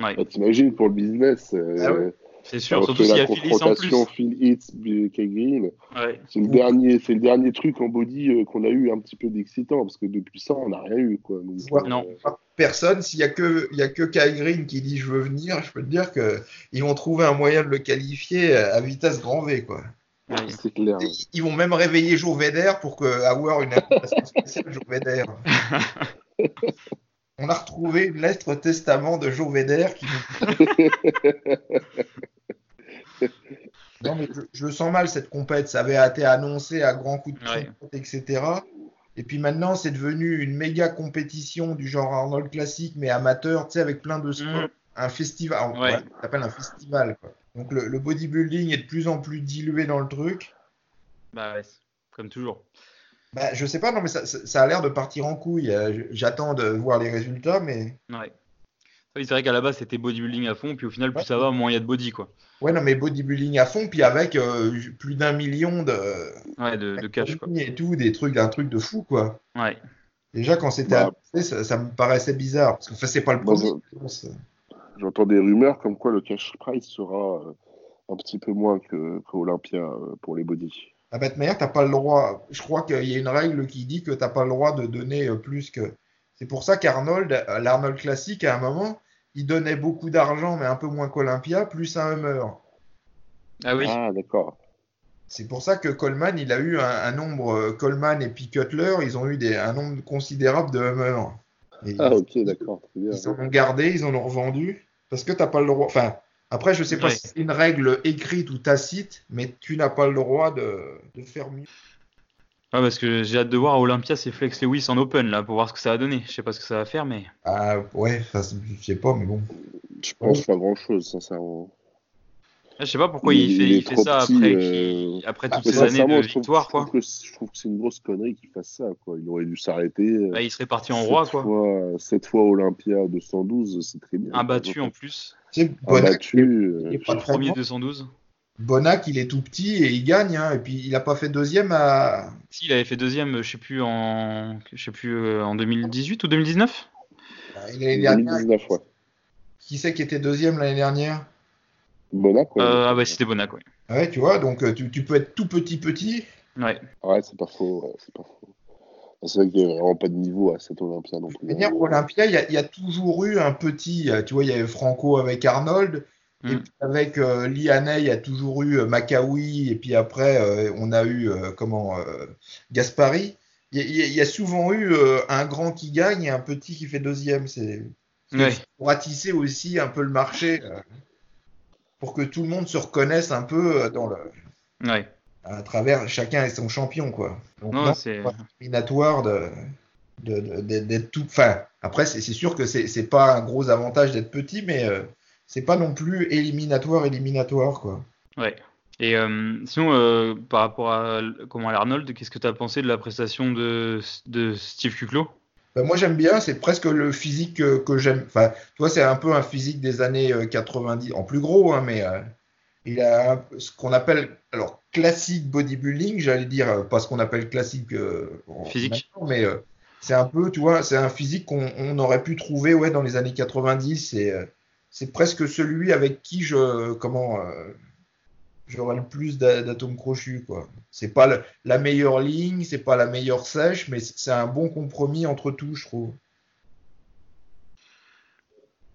Ouais. Bah, T'imagines pour le business. Euh, ah ouais. C'est sûr, surtout s'il y a plus. Phil Hitz, Green. Ouais. C'est le dernier, c'est le dernier truc en body euh, qu'on a eu un petit peu d'excitant parce que depuis ça, on n'a rien eu quoi. Donc, non. Euh... Personne. S'il y a que, y a que Kai Green qui dit je veux venir, je peux te dire que ils vont trouver un moyen de le qualifier à vitesse grand V quoi. Ouais. C'est clair. Ils vont même réveiller Joe Vedder pour que, avoir une invitation spéciale Joe Vedder. on a retrouvé une lettre testament de Joe Vedder qui Non, mais je, je, sens mal cette compète. Ça avait été annoncé à grands coups de ouais. etc. Et puis maintenant, c'est devenu une méga compétition du genre Arnold classique, mais amateur, tu sais, avec plein de sports. Mm. Un festival, ouais. ça s'appelle un festival. Quoi. Donc le, bodybuilding est de plus en plus dilué dans le truc. Bah ouais, comme toujours. Bah, je sais pas, non, mais ça, ça a l'air de partir en couille. Euh, j'attends de voir les résultats, mais. Ouais. C'est vrai qu'à la base c'était bodybuilding à fond, puis au final plus ça va, moins il y a de body quoi. Ouais, non, mais bodybuilding à fond, puis avec euh, plus d'un million de. Ouais, de, de cash quoi. Et tout, des trucs, un truc de fou quoi. Ouais. Déjà quand c'était bah. ça, me paraissait bizarre, parce que enfin, c'est pas le premier. J'entends des rumeurs comme quoi le cash price sera euh, un petit peu moins que, Olympia pour les body. Ah bah, de manière, t'as pas le droit. Je crois qu'il y a une règle qui dit que tu n'as pas le droit de donner euh, plus que. C'est pour ça qu'Arnold, euh, l'Arnold classique, à un moment, il donnait beaucoup d'argent, mais un peu moins qu'Olympia, plus un Hummer. Ah oui. Ah, d'accord. C'est pour ça que Coleman, il a eu un, nombre, euh, Coleman et puis Cutler, ils ont eu des, un nombre considérable de Hummer. ah, ok, d'accord. Ils en ont gardé, ils en ont revendu, parce que tu n'as pas le droit. Enfin, après, je ne sais pas si c'est une règle écrite ou tacite, mais tu n'as pas le droit de, faire mieux. Ah, parce que j'ai hâte de voir à Olympia c'est Flex Lewis en open là pour voir ce que ça va donner. Je sais pas ce que ça va faire, mais. Ah ouais, je sais pas, mais bon. Je pense pas grand chose, sincèrement. Je sais pas pourquoi il, fait, ça après, euh, après toutes ces années de victoire. Quoi. Je trouve que, c'est une grosse connerie qu'il fasse ça. Quoi. Il aurait dû s'arrêter. Bah, il serait parti en roi. Quoi. Fois, cette fois Olympia 212, c'est très bien. Un battu en plus. C'est Bonac, il est pas premier 212. Bonac, il est tout petit et il gagne. Hein, et puis il a pas fait deuxième à. Si, il avait fait deuxième, je sais plus en, je sais plus euh, en 2018 ou 2019. Bah, l'année dernière. 2019, ouais. Qui c'est qui était deuxième l'année dernière? Bonac. Euh, ah bah c'était Bonac, ouais. Ouais, tu vois, donc euh, tu, tu, peux être tout petit petit. Ouais. Ouais, c'est pas faux. c'est pas faux. C'est vrai qu'il n'y a vraiment pas de niveau à cet Olympia non plus. Dire, Olympia, il y, a toujours eu un petit. Tu vois, il y avait Franco avec Arnold. Et mm. puis avec euh, il y a toujours eu Macaoui. Et puis après, on a eu comment Gaspari. Il y, a souvent eu un grand qui gagne et un petit qui fait deuxième. C'est pour attisser aussi un peu le marché pour que tout le monde se reconnaisse un peu euh, dans le. Ouais. À travers chacun et son champion, quoi. Donc, non, c'est éliminatoire de d'être tout. Enfin, après, c'est sûr que c'est pas un gros avantage d'être petit, mais euh, c'est pas non plus éliminatoire, éliminatoire, quoi. Ouais. Et euh, sinon, par rapport à comment Arnold, qu'est-ce que tu as pensé de la prestation de, de Steve Kuclo ben, moi j'aime bien, c'est presque le physique que, j'aime. Enfin, tu vois, c'est un peu un physique des années 90, euh, en plus gros, hein, mais euh, il a ce qu'on appelle alors classique bodybuilding, j'allais dire euh, pas ce qu'on appelle classique physique, mais c'est un peu, tu vois, c'est un physique qu'on aurait pu trouver ouais dans les années 90. Et c'est presque celui avec qui je comment j'aurai le plus d'atomes crochus. quoi. C'est pas la meilleure ligne, c'est pas la meilleure sèche, mais c'est un bon compromis entre tout, je trouve.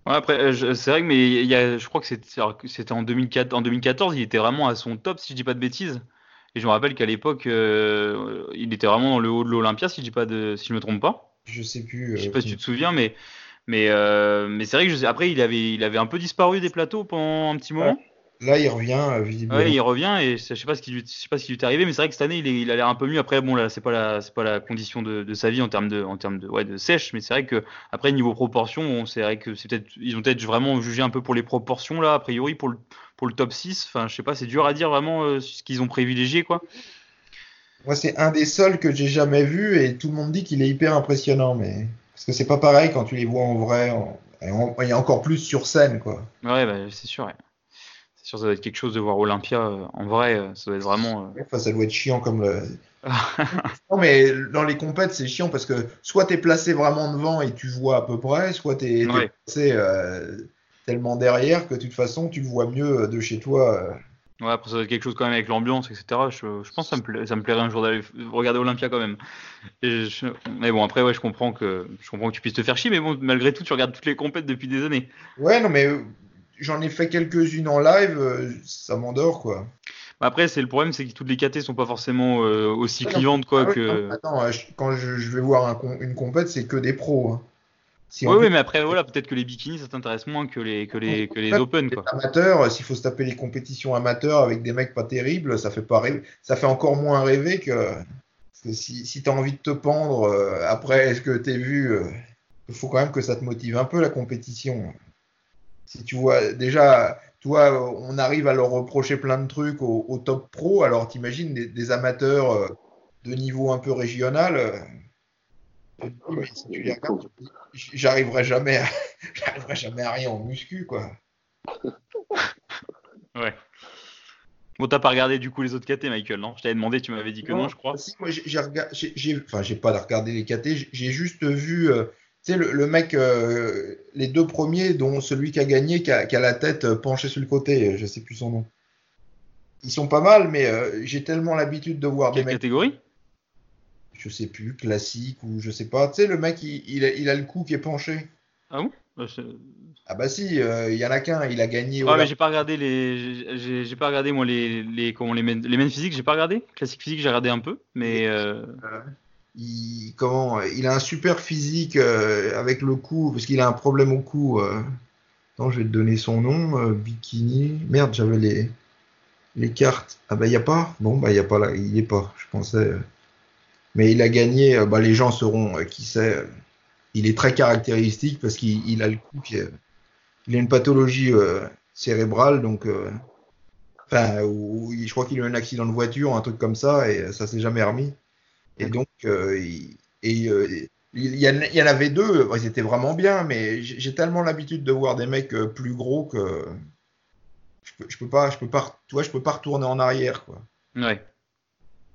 après, euh, c'est vrai que mais il y a, je crois que c'était en, 2004, en 2014, il était vraiment à son top, si je dis pas de bêtises. Et je me rappelle qu'à l'époque, euh, il était vraiment dans le haut de l'Olympia, si je dis pas de, si je me trompe pas. Je sais plus. Je sais pas si tu te souviens, mais mais mais c'est vrai que je après il avait il avait un peu disparu des plateaux pendant un petit moment. Là, il revient euh, visiblement. il revient et je sais pas ce qui lui, je sais pas ce qui lui est arrivé, mais c'est vrai que cette année, il, il a l'air un peu mieux. Après, bon, là, c'est pas la, c'est pas la condition de, de, sa vie en termes de, en termes de, ouais, de sèche, mais c'est vrai que après niveau proportion, c'est vrai que c'est peut-être, ils ont peut-être vraiment jugé un peu pour les proportions là, a priori pour le, pour le top 6. Enfin, je sais pas, c'est dur à dire vraiment euh, ce qu'ils ont privilégié quoi. Moi, c'est un des seuls que j'ai jamais vu et tout le monde dit qu'il est hyper impressionnant, mais parce que c'est pas pareil quand tu les vois en vrai, et, encore plus sur scène quoi. Ouais, bah, c'est sûr. Ouais sûr, ça doit être quelque chose de voir Olympia euh, en vrai. Euh, ça doit être vraiment. Euh, enfin, ça doit être chiant comme le. non, mais dans les compètes, c'est chiant parce que soit tu es placé vraiment devant et tu vois à peu près, soit tu es, placé tellement derrière que de toute façon, tu le vois mieux de chez toi. Ouais, après, ça doit être quelque chose quand même avec l'ambiance, etc. Je, je, pense que ça me, ça me plairait un jour d'aller regarder Olympia quand même. mais bon, après, ouais, je comprends, que, je comprends que tu puisses te faire chier, mais bon, malgré tout, tu regardes toutes les compètes depuis des années. Ouais, non, mais j'en ai fait quelques-unes en live, euh, ça m'endort quoi. Bah, après, c'est le problème, c'est que toutes les KT sont pas forcément euh, aussi clivantes quoi ah que. attends, euh, quand je, vais voir une compète, c'est que des pros. Hein. Oui, mais après, voilà, peut-être que les bikinis, ça t'intéresse moins que les, que les, que les Open. Quoi. Amateurs, s'il faut se taper les compétitions amateurs avec des mecs pas terribles, ça fait, pas rêver, ça fait encore moins rêver que. Si, si tu as envie de te pendre, euh, après, est-ce que tu es vu Il faut quand même que ça te motive un peu la compétition. Si tu vois, déjà, toi, on arrive à leur reprocher plein de trucs au, top pro, alors t'imagines des, des amateurs de niveau un peu régional j'arriverai jamais, à... j'arriverai jamais à rien en muscu, quoi. ouais. Bon, t'as pas regardé du coup les autres KT, Michael, non? Je t'avais demandé, tu m'avais dit que non, je crois. Si, moi, j'ai enfin, j'ai pas regardé les KT, j'ai juste vu, euh, tu sais, le, mec, euh, les deux premiers, dont celui qui a gagné, qui a, la tête penchée sur le côté, je sais plus son nom. Ils sont pas mal, mais euh, j'ai tellement l'habitude de voir Quelle des mecs. catégorie? Je sais plus, classique ou je sais pas. Tu sais, le mec, il, a, le cou qui est penché. Ah bon? Bah, Ah bah si, euh, il y en a qu'un, il a gagné. Ah mais j'ai pas regardé les, j'ai pas regardé moi les les comment les men, les physiques, j'ai pas regardé. Classique physique, j'ai regardé un peu, mais. Euh... Il, comment, il a un super physique euh, avec le cou parce qu'il a un problème au cou. Euh. Attends, je vais te donner son nom. Bikini. Merde, j'avais les les cartes. Ah bah il y a pas? Bon bah il y a pas là, il y est pas. Je pensais. Mais il a gagné, euh, bah, les gens sauront euh, qui. Euh, il est très caractéristique parce qu'il a le coup qui il a une pathologie cérébrale, donc enfin, je crois qu'il a eu un accident de voiture, un truc comme ça, et ça s'est jamais remis. Et donc, il, et, il, y en, il, y en, avait deux, ils étaient vraiment bien, mais j'ai tellement l'habitude de voir des mecs plus gros que je peux, je peux pas, je peux pas, tu vois, je peux pas retourner en arrière, quoi. Ouais.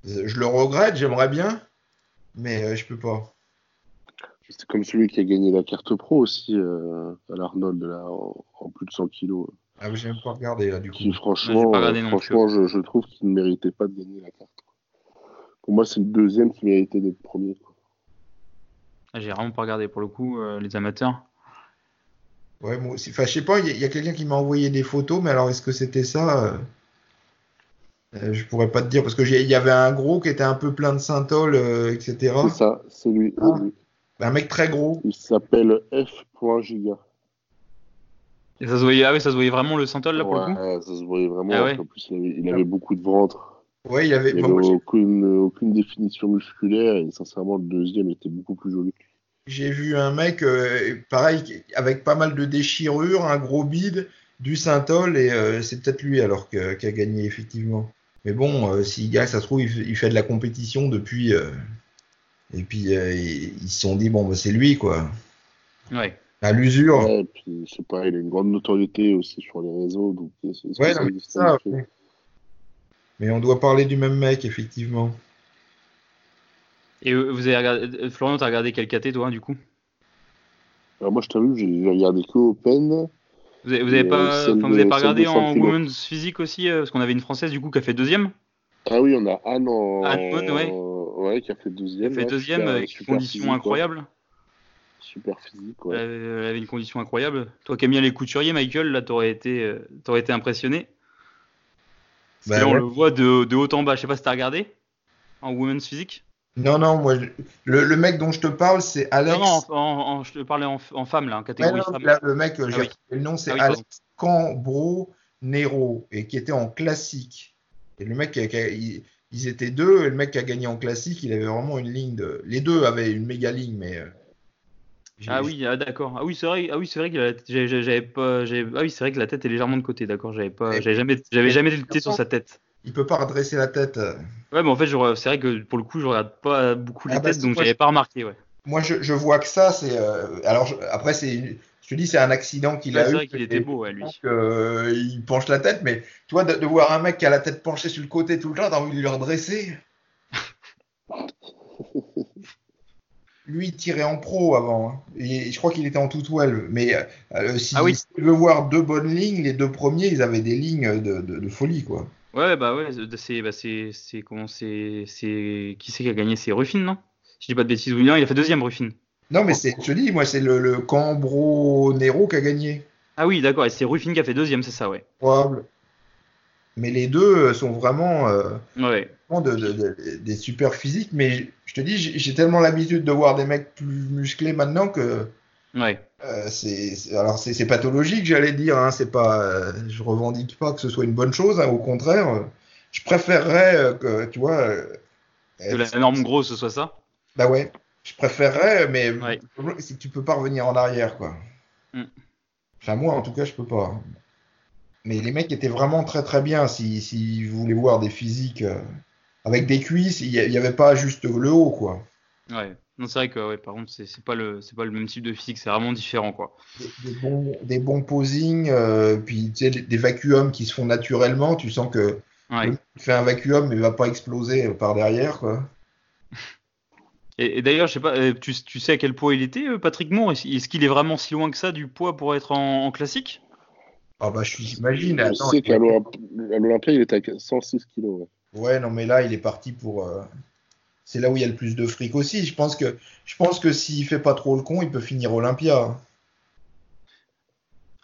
Je le regrette, j'aimerais bien, mais euh, je peux pas. C'est comme celui qui a gagné la carte pro aussi euh, à l'Arnold en, plus de 100 kilos. Ah oui, j'ai même pas regardé là du coup. franchement, franchement je, trouve qu'il ne méritait pas de gagner la carte. Pour moi, c'est le deuxième qui méritait d'être premier. Ah, j'ai vraiment pas regardé pour le coup euh, les amateurs. Ouais, moi aussi. Enfin, je sais pas, il y a, quelqu'un qui m'a envoyé des photos, mais alors est-ce que c'était ça euh, je pourrais pas te dire parce que il y avait un gros qui était un peu plein de synthol, euh, etc. C'est ça, c'est lui, ah. Un mec très gros. Il s'appelle F.Giga. Et ça se voyait, ah oui, ça se voyait vraiment le synthol là pour le coup. ça se voyait vraiment. Ah en plus, il avait, beaucoup de ventre. Ouais, il avait, il avait aucune, aucune définition musculaire et sincèrement le deuxième était beaucoup plus joli. J'ai vu un mec euh, pareil avec pas mal de déchirures, un gros bide, du synthol et c'est peut-être lui alors qui a gagné effectivement. Mais bon, euh, si gars, ça se trouve, il, fait de la compétition depuis. Euh, et puis, euh, ils se sont dit, bon, bah, c'est lui, quoi. Ouais. À l'usure. Ouais, puis, je sais pas, il a une grande notoriété aussi sur les réseaux. Donc, ouais, ça, Mais on doit parler du même mec, effectivement. Et vous avez regardé, Florian, t'as regardé quel KT, toi, du coup? Alors, Moi, je t'avoue, j'ai regardé que Open. Vous avez, pas, vous avez pas regardé en women's physique aussi euh, Parce qu'on avait une française du coup qui a fait deuxième Ah oui, on a Anne en. Anne ouais. ouais. qui a fait deuxième. Qui a fait deuxième avec une condition incroyable. Super physique, ouais. Elle avait une condition incroyable. Toi qui aimes bien les couturiers, Michael, là, t'aurais été, euh, aurais été impressionné. Bah là, on le voit de, de, haut en bas. Je sais pas si t'as regardé en women's physique. Non, non, moi, le, le, mec dont je te parle, c'est Alex. Non, non, je te parlais en, en femme, là, en catégorie femme. le mec, ah le nom, c'est ah Alex Cambro Nero, et qui était en classique. Et le mec, ils, étaient deux, et le mec qui a gagné en classique, il avait vraiment une ligne de. Les deux avaient une méga ligne, mais. Euh, ah oui, ah, d'accord. Ah oui, c'est vrai. Ah oui, c'est vrai que j'avais pas. Ah oui, c'est vrai que la tête est légèrement de côté. D'accord, j'avais pas. J'avais jamais, j'avais jamais tilté sur sa tête il peut pas redresser la tête. Ouais, mais en fait, c'est vrai que pour le coup, je regarde pas beaucoup les ah bah, têtes, donc j'avais pas remarqué. Ouais. Moi, je, je, vois que ça, c'est. Euh, alors, après, c'est. Je te dis, c'est un accident qu'il a eu. C'est vrai qu'il était beau, lui. Euh, il penche la tête, mais toi, de, voir un mec qui a la tête penchée sur le côté tout le temps, t'as envie de le redresser. lui, il tirait en pro avant. Hein. Et je crois qu'il était en tout 12. Mais euh, si, ah oui. tu veux voir deux bonnes lignes, les deux premiers, ils avaient des lignes de, de, de folie, quoi. Ouais, bah ouais, c'est bah c'est comment c'est c'est qui c'est qui a gagné? C'est Ruffin, non? Si je dis pas de bêtises, non, il a fait deuxième Ruffin. Non, mais c'est, je dis, moi, c'est le, le Cambro Nero qui a gagné. Ah oui, d'accord, et c'est Ruffin qui a fait deuxième, c'est ça, ouais. Probable. Mais les deux sont vraiment, euh, ouais. de, des super physiques. Mais je te dis, j'ai tellement l'habitude de voir des mecs plus musclés maintenant que Ouais. Euh, c'est alors c'est pathologique, j'allais dire. Hein, c'est pas, euh, je revendique pas que ce soit une bonne chose. Hein, au contraire, je préférerais euh, que tu vois que la norme grosse ce soit ça. Bah ouais, je préférerais, mais c'est que tu peux pas revenir en arrière, quoi. Mm. Enfin, moi, en tout cas, je peux pas. Mais les mecs étaient vraiment très très bien. Si, si vous voulez voir des physiques avec des cuisses, il n'y avait pas juste le haut, quoi. Ouais. Non, c'est vrai que ouais, par contre, c'est pas le c'est pas le même type de physique, c'est vraiment différent, quoi. Des, bons, des bons posings, euh, puis tu sais, des vacuums qui se font naturellement. Tu sens que ouais. tu fais un vacuum, mais il va pas exploser par derrière, quoi. Et, d'ailleurs, je sais pas, euh, tu, tu, sais à quel poids il était, Patrick Moore Est-ce qu'il est vraiment si loin que ça du poids pour être en, en classique? Ah bah j'imagine. Je sais qu'à l'Olympia, il était à 106 kilos. Ouais. non, mais là, il est parti pour. Euh, c'est là où il y a le plus de fric aussi. Je pense que, je pense que s'il fait pas trop le con, il peut finir Olympia.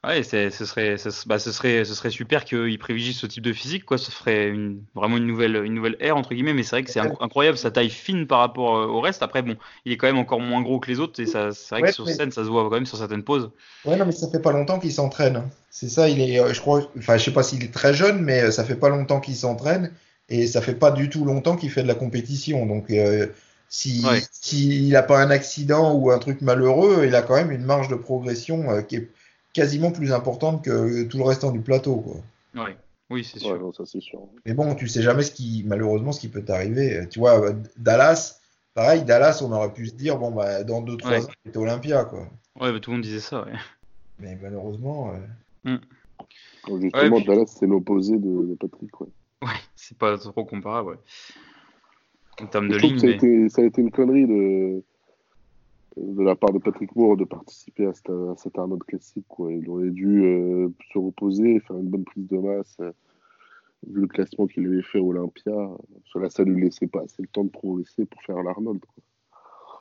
Ouais, ce serait, bah, ce serait, ce serait super qu'il privilégie ce type de physique, quoi. Ce ferait une, vraiment une nouvelle, une nouvelle ère entre guillemets. Mais c'est vrai que c'est incroyable sa taille fine par rapport euh, au reste. Après, bon, il est quand même encore moins gros que les autres et ça, c'est vrai que sur scène, ça se voit quand même sur certaines poses. Ouais, non, mais ça fait pas longtemps qu'il s'entraîne. C'est ça, il est, euh, je crois, enfin, je sais pas s'il est très jeune, mais euh, ça fait pas longtemps qu'il s'entraîne et ça fait pas du tout longtemps qu'il fait de la compétition. Donc, si s'il n'a pas un accident ou un truc malheureux, il a quand même une marge de progression qui est quasiment plus importante que tout le restant du plateau. Quoi. Ouais. Oui, c'est sûr. ça, sûr. Mais bon, tu sais jamais ce qui, malheureusement, ce qui peut t'arriver. Tu vois, Dallas, pareil, Dallas, on aurait pu se dire, bon, bah, dans 2-3 ans, c'est Olympia, quoi. Ouais, bah, tout le monde disait ça, ouais. Mais malheureusement. Euh... Mm. Justement, Dallas, c'est l'opposé de, Patrick, ouais. Ouais, c'est pas trop comparable, ouais. En termes de ligne. Ça, a été, ça a été une connerie de de la part de Patrick Moore de participer à, cet Arnold classique. Quoi. Il aurait dû euh, se reposer faire une bonne prise de masse. Euh, vu le classement qu'il avait fait à Olympia, cela ça lui laissait pas assez le temps de progresser pour faire l'Arnold.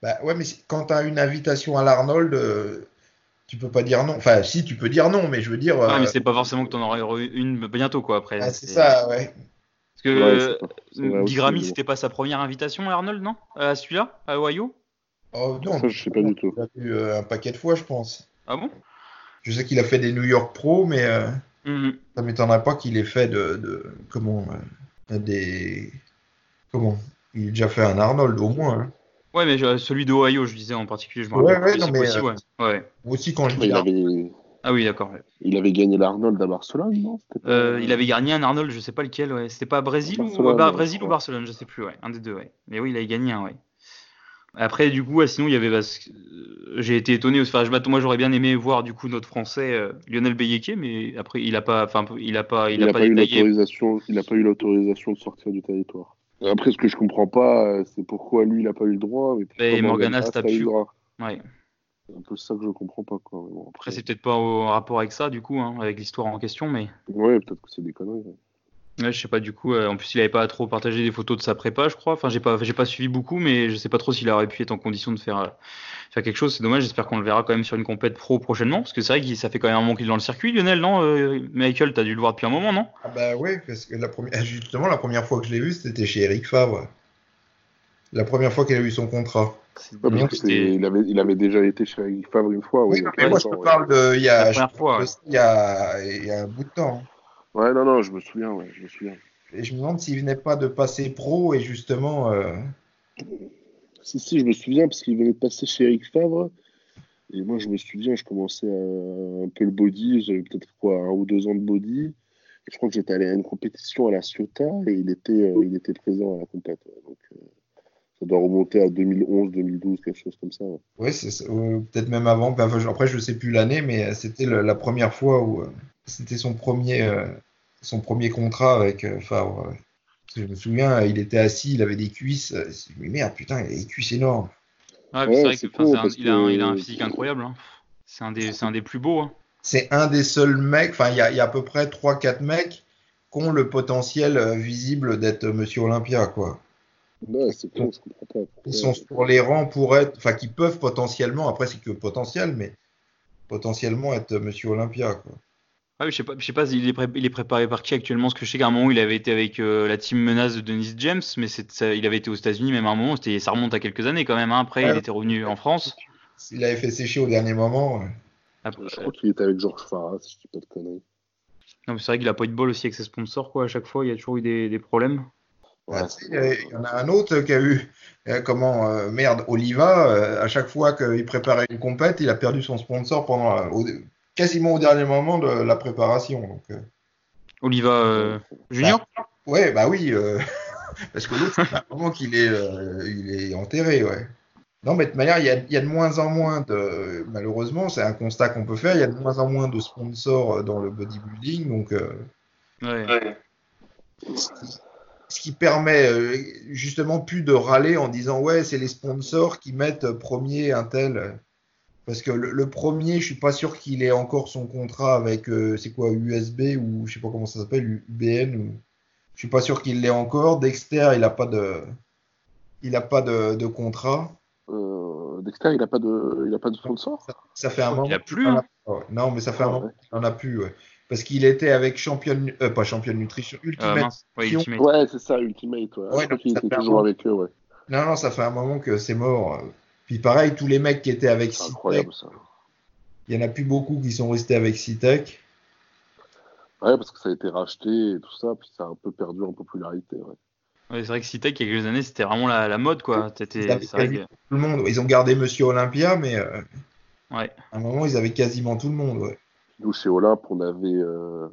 Bah ouais, mais quand tu as une invitation à l'Arnold, euh, tu peux pas dire non. Enfin, si, tu peux dire non, mais je veux dire. Ah, mais c'est pas forcément que tu en aurais une bientôt, quoi, après. Ah, c'est ça, ouais. Parce que ouais, Bigrami, c'était pas sa première invitation Arnold, non? À celui-là À Ohio? Oh non, je sais pas du tout. Il a eu euh, un paquet de fois, je pense. Ah bon? Je sais qu'il a fait des New York Pro, mais euh, mm-hmm. ça m'étonnerait pas qu'il ait fait de, comment euh, des comment Il a déjà fait un Arnold au moins. Hein. Ouais, mais celui d'Ohio, je disais en particulier, je me rappelle. Ouais, ouais, non, mais ouais. aussi quand je dis. avait... Ah oui, d'accord. Il avait gagné l'Arnold à Barcelone, non Il avait gagné un Arnold, je sais pas lequel, ouais. C'était pas Brésil ou bah, Brésil ou Barcelone, je sais plus, ouais. Un des deux, ouais. Mais oui, il avait gagné un, ouais. Après, du coup, sinon, il y avait. Bah, j'ai été étonné. Enfin, je, moi, j'aurais bien aimé voir du coup notre Français euh, Lionel Beyeke, mais après, il a pas. Enfin, il a pas. Il, a, pas, eu l'autorisation. Il a pas eu l'autorisation de sortir du territoire. Après, ce que je comprends pas, euh, c'est pourquoi lui, il a pas eu le droit. Et Morgana, a pu. Ouais. C'est un peu ça que je comprends pas. Quoi. après, c'est peut-être pas au rapport avec ça, du coup, hein, avec l'histoire en question, mais. Ouais, peut-être que c'est des conneries. Ouais, je sais pas du coup. Euh, en plus, il avait pas trop partagé des photos de sa prépa, je crois. Enfin, j'ai pas, j'ai pas suivi beaucoup, mais je sais pas trop s'il aurait pu être en condition de faire, euh, faire quelque chose. C'est dommage. J'espère qu'on le verra quand même sur une compète pro prochainement, parce que c'est vrai que ça fait quand même un moment qu'il est dans le circuit. Lionel, non euh, Michael, t'as dû le voir depuis un moment, non? Ah bah oui, parce que la première, justement, la première fois que je l'ai vu, c'était chez Eric Favre. La première fois qu'il a eu son contrat. il, avait, il avait déjà été chez Eric Favre une fois. Oui, mais moi, je te parle de il y a, il y a, il y a un bout de temps. Ouais, non, non, je me souviens, ouais, je me souviens. Et je me demande s'il venait pas de passer pro et justement. Euh... Si, si, je me souviens parce qu'il venait de passer chez Eric Favre. Et moi, je me souviens, je commençais un peu le body. J'avais peut-être quoi, un ou deux ans de body. Et je crois que j'étais allé à une compétition à la Ciotat et il était, euh, il était présent à la compétition. Donc, euh, ça doit remonter à 2011, 2012, quelque chose comme ça. Oui, c'est peut-être même avant. après, je ne sais plus l'année, mais c'était la première fois où c'était son premier son premier contrat avec euh, Favre. Je me souviens, il était assis, il avait des cuisses. Mais merde, putain, il a des cuisses énormes. Ouais, c'est vrai qu'il a, un physique incroyable. Hein. C'est un, des, un des plus beaux. Hein. C'est un des seuls mecs, enfin, il y a, y a, à peu près 3-4 mecs qui ont le potentiel euh, visible d'être Monsieur Olympia, quoi. Ouais, c'est con, je comprends pas. Ils sont sur les rangs pour être, enfin, qui peuvent potentiellement, après c'est que potentiel, mais potentiellement être Monsieur Olympia, quoi. Ah je sais pas, je sais pas, il est, il est préparé par qui actuellement Parce que je sais qu'à un moment il avait été avec euh, la team menace de Dennis James, mais il avait été aux États-Unis même à un moment. Ça remonte à quelques années quand même. Hein. Après, il était revenu en France. Il avait fait sécher au dernier moment. je crois qu'il était avec Georges Farah, si je dis pas de conneries. Non, mais c'est vrai qu'il a pas eu de bol aussi avec ses sponsors, quoi. À chaque fois, il y a toujours eu des, des problèmes. Il y en a un autre qui a eu, comment, merde, Oliva, à chaque fois qu'il préparait une compète, il a perdu son sponsor pendant, quasiment au dernier moment de la préparation. Donc, Oliva Junior? Ouais, bah oui, parce que l'autre, c'est un moment qu'il est, il est enterré, ouais. Non, mais de toute manière, il y, a, de moins en moins de. Malheureusement, c'est un constat qu'on peut faire. Il y a de moins en moins de sponsors dans le bodybuilding. Donc, euh, ce qui permet euh, justement plus de râler en disant ouais, c'est les sponsors qui mettent premier un tel. Parce que le, premier, je suis pas sûr qu'il ait encore son contrat avec, euh, c'est quoi, USB ou je sais pas comment ça s'appelle, UBN ou. Je suis pas sûr qu'il l'ait encore. Dexter, il a pas de, il a pas de contrat. Euh, Dexter, il n'a pas de, il a pas de sponsor? Ça, fait un moment. Il a plus. Hein. Non, mais ça fait un moment qu'il n'en a plus. Ouais. Parce qu'il était avec Champion, euh, pas Champion Nutrition, Ultimate. Euh, ouais, Ultimate. ouais c'est ça, Ultimate. Ouais. ouais donc, il était toujours avec eux. Ouais. Non, non, ça fait un moment que c'est mort. Puis pareil, tous les mecs qui étaient avec Citec. Il y en a plus beaucoup qui sont restés avec Citec. Ouais, parce que ça a été racheté et tout ça, puis ça a un peu perdu en popularité. Ouais. Ouais, c'est vrai que Citec, il y a quelques années, c'était vraiment la, la, mode, quoi. C'était, vrai que... tout le monde. Ils ont gardé Monsieur Olympia, mais euh, ouais. à un moment, ils avaient quasiment tout le monde. Ouais. Nous, chez Olympe, on avait, euh...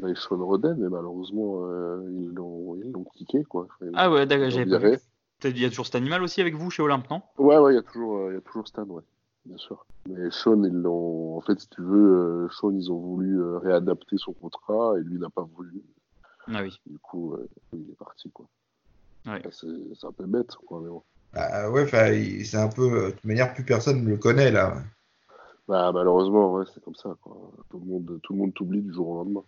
on avait Sean Roden, mais malheureusement, euh, ils, l'ont, ils l'ont kické, quoi. ah ouais, d'accord, j'avais pas vu. Il y a toujours cet animal aussi avec vous chez Olympe, non? Ouais, ouais, il y a toujours, euh, il y a toujours Stan, ouais, bien sûr. Mais Sean, ils l'ont, en fait, si tu veux, euh, Sean, ils ont voulu réadapter son contrat et lui n'a pas voulu. Ah oui. Du coup, euh, il est parti, quoi. Ouais. C'est un peu bête, quoi, mais bon. Bah ouais, c'est un peu. De toute manière, plus personne ne le connaît, là. Bah, malheureusement, ouais, c'est comme ça, quoi. Tout le monde tout le monde t'oublie du jour au lendemain.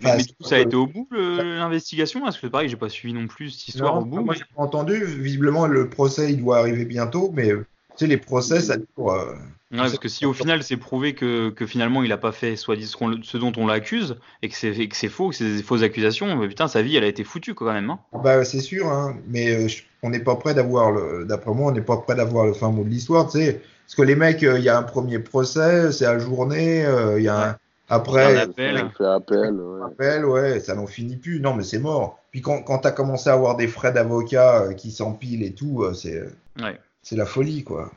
Mais, du coup, ça a été au bout l'investigation Parce que pareil, j'ai pas suivi non plus cette histoire au bout. Moi, j'ai pas entendu. Visiblement, le procès, il doit arriver bientôt, mais tu sais, les procès, ça dure. Euh, Ouais, parce que si au final c'est prouvé que, que, finalement il n'a pas fait soit ce dont on l'accuse et que c'est faux, que c'est des fausses accusations, mais putain sa vie elle a été foutue quand même. Hein. Bah c'est sûr, hein, mais euh, on n'est pas prêt d'avoir le, d'après moi on n'est pas prêt d'avoir le fin mot de l'histoire, tu sais, parce que les mecs, euh, il y a un premier procès, c'est à journée, euh, il y a un, après appel, fait appel, ouais. appel, ouais, ça n'en finit plus, non mais c'est mort. Puis quand quand t'as commencé à avoir des frais d'avocat qui s'empilent et tout, c'est ouais. c'est la folie quoi.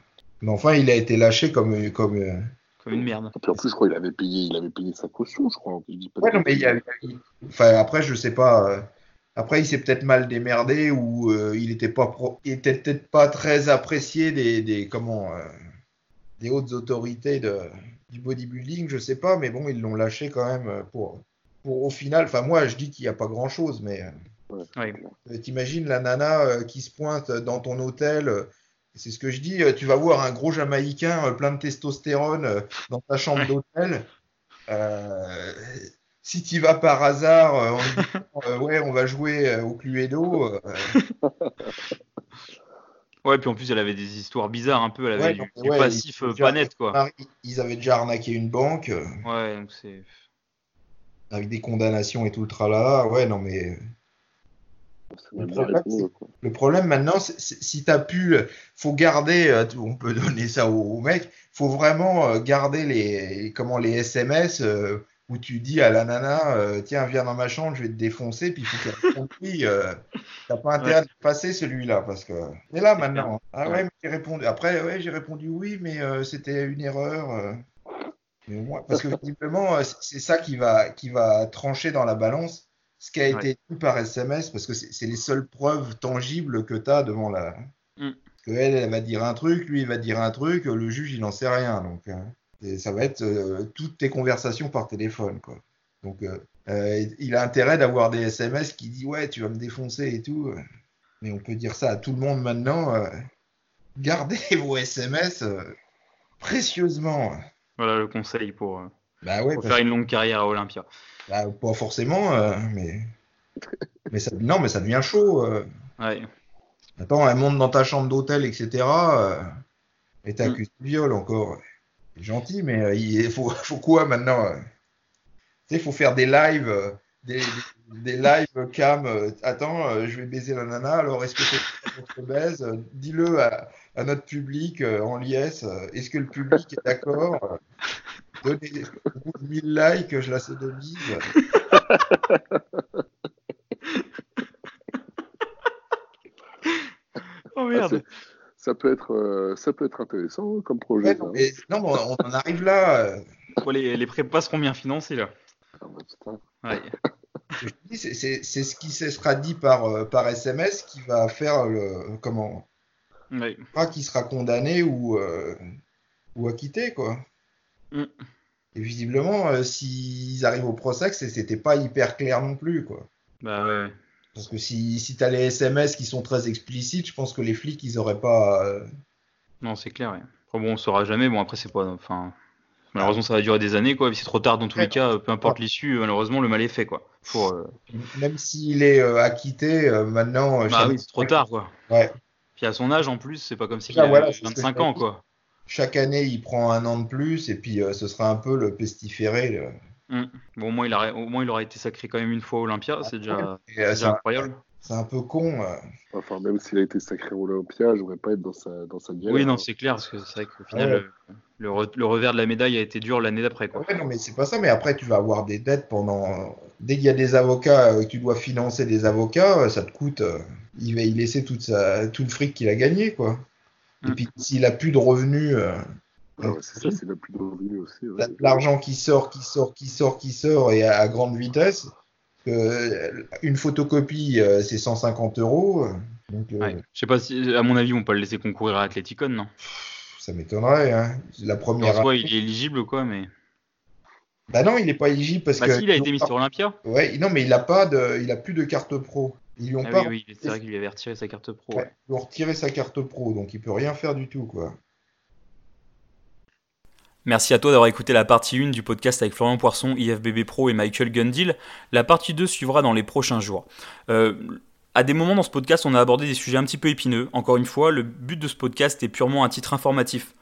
Mais enfin, il a été lâché comme comme euh, comme une merde. Et puis en plus, je crois qu'il avait payé, il avait payé sa caution, je crois. Je dis pas ouais, non, mais il, a, enfin après, je sais pas. Euh, après, il s'est peut-être mal démerdé ou euh, il était pas pro... il était peut-être pas très apprécié des, des comment des hautes autorités de, du bodybuilding, je sais pas, mais bon, ils l'ont lâché quand même pour pour au final. Enfin, moi, je dis qu'il n'y a pas grand chose, mais ouais. t'imagines la nana qui se pointe dans ton hôtel c'est ce que je dis, euh, tu vas voir un gros Jamaïcain euh, plein de testostérone euh, dans ta chambre d'hôtel. Euh, si tu vas par hasard, en ouais, on va jouer au Cluedo. Ouais, puis en plus, elle avait des histoires bizarres un peu. Elle avait du, passif pas net, quoi. Ils avaient déjà arnaqué une banque. Ouais, donc c'est. Avec des condamnations et tout le tralala. Ouais, non, mais. Le problème, maintenant, si tu as pu, faut garder, euh, on peut donner ça au, mec, faut vraiment euh, garder les, comment, les SMS euh, où tu dis à la nana, tiens, viens dans ma chambre, je vais te défoncer, puis il faut qu'elle compris, t'as pas intérêt de passer celui-là, parce que c'est là maintenant. Ah ouais, j'ai répondu. Après, ouais, j'ai répondu oui, mais c'était une erreur. parce que visiblement, c'est ça qui va, qui va trancher dans la balance ce qui a été dit par SMS, parce que c'est les seules preuves tangibles que tu as devant la. Mm. Parce qu'elle, elle va dire un truc, lui, il va dire un truc, le juge, il n'en sait rien. Donc, ça va être euh, toutes tes conversations par téléphone. Quoi. Donc, euh, euh, il a intérêt d'avoir des SMS qui disent Ouais, tu vas me défoncer et tout. Mais on peut dire ça à tout le monde maintenant. gardez vos SMS précieusement. Voilà le conseil pour, bah ouais, pour faire une longue carrière à Olympia. Bah, pas forcément, mais. mais ça... Non, mais ça devient chaud. Ouais. Attends, elle monte dans ta chambre d'hôtel, etc. Euh, et t'accuses de viol encore gentil, mais euh, il faut, quoi maintenant euh? Tu sais, il faut faire des lives, euh, des, lives cam. attends, je vais baiser la nana, alors est-ce que c'est baise? Dis-le à, notre public en liesse. Est-ce que le public est d'accord? Donnez 1000 likes, je la sodomise. oh merde ah, ça peut être, ça peut être intéressant comme projet. non, mais, non, on en arrive là. les, les prépas seront bien financés là. Ah, bah, c'est ce qui se sera dit par, par SMS qui va faire le comment? Oui. pas qui sera condamné ou, ou acquitté quoi. Mm. Et visiblement, euh, s'ils arrivent au procès, c'était pas hyper clair non plus, quoi. Bah ouais. Parce que si, si tu as les SMS qui sont très explicites, je pense que les flics, ils auraient pas. Euh, non, c'est clair, ouais. Après, bon, on saura jamais. Bon, après, c'est pas. Enfin. Malheureusement, ça va durer des années, quoi. C'est trop tard dans tous les cas, peu importe l'issue, malheureusement, le mal est fait, quoi. Euh, Même s'il est acquitté, maintenant. Bah oui, c'est trop tard, quoi. Ouais. Puis à son âge, en plus, c'est pas comme s'il ah, avait 25 ans, quoi chaque année, il prend un an de plus et puis euh, ce sera un peu le pestiféré. Mmh. Bon, au moins, il au moins, il aura été sacré quand même une fois Olympia, c'est déjà, euh, incroyable. C'est un peu con. Euh. Enfin, même s'il a été sacré Olympia, je voudrais pas être dans sa, dans sa Oui, non, c'est clair, parce que c'est vrai qu'au final, le, revers de la médaille a été dur l'année d'après. Quoi. non, mais c'est pas ça, mais après, tu vas avoir des dettes pendant. Dès qu'il y a des avocats, que tu dois financer des avocats, ça te coûte. il va y laisser toute sa... tout le fric qu'il a gagné, quoi. Et mm. puis s'il a plus de revenus. Euh, c'est ça, c'est plus de revenus aussi. L'argent qui sort, qui sort, qui sort, qui sort et à, grande vitesse. Euh, une photocopie, euh, c'est 150 euros. Donc, Je sais pas si, à mon avis, on peut le laisser concourir à Athleticon, non? Ça m'étonnerait. Hein. La première. Soit il est éligible ou quoi, mais. Bah non, il n'est pas éligible parce bah que. Si, il a été mis sur Olympia. Ouais, non, mais il a pas de, il a plus de carte pro. Ils ah pas. Oui, oui, c'est vrai qu'il lui avait retiré sa carte pro. Ouais, Ils ont retiré sa carte pro, donc il peut rien faire du tout, quoi. Merci à toi d'avoir écouté la partie 1 du podcast avec Florian Poisson, IFBB Pro et Michael Gundil. La partie 2 suivra dans les prochains jours. Euh, à des moments dans ce podcast, on a abordé des sujets un petit peu épineux. Encore une fois, le but de ce podcast est purement un titre informatif.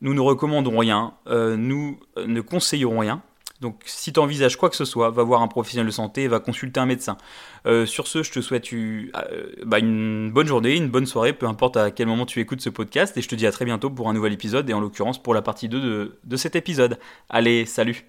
Nous ne recommandons rien, euh, nous ne conseillons rien. Donc si tu envisages quoi que ce soit, va voir un professionnel de santé, va consulter un médecin. Euh, sur ce, je te souhaite euh, bah, une bonne journée, une bonne soirée, peu importe à quel moment tu écoutes ce podcast, et je te dis à très bientôt pour un nouvel épisode, et en l'occurrence pour la partie 2 de cet épisode. Allez, salut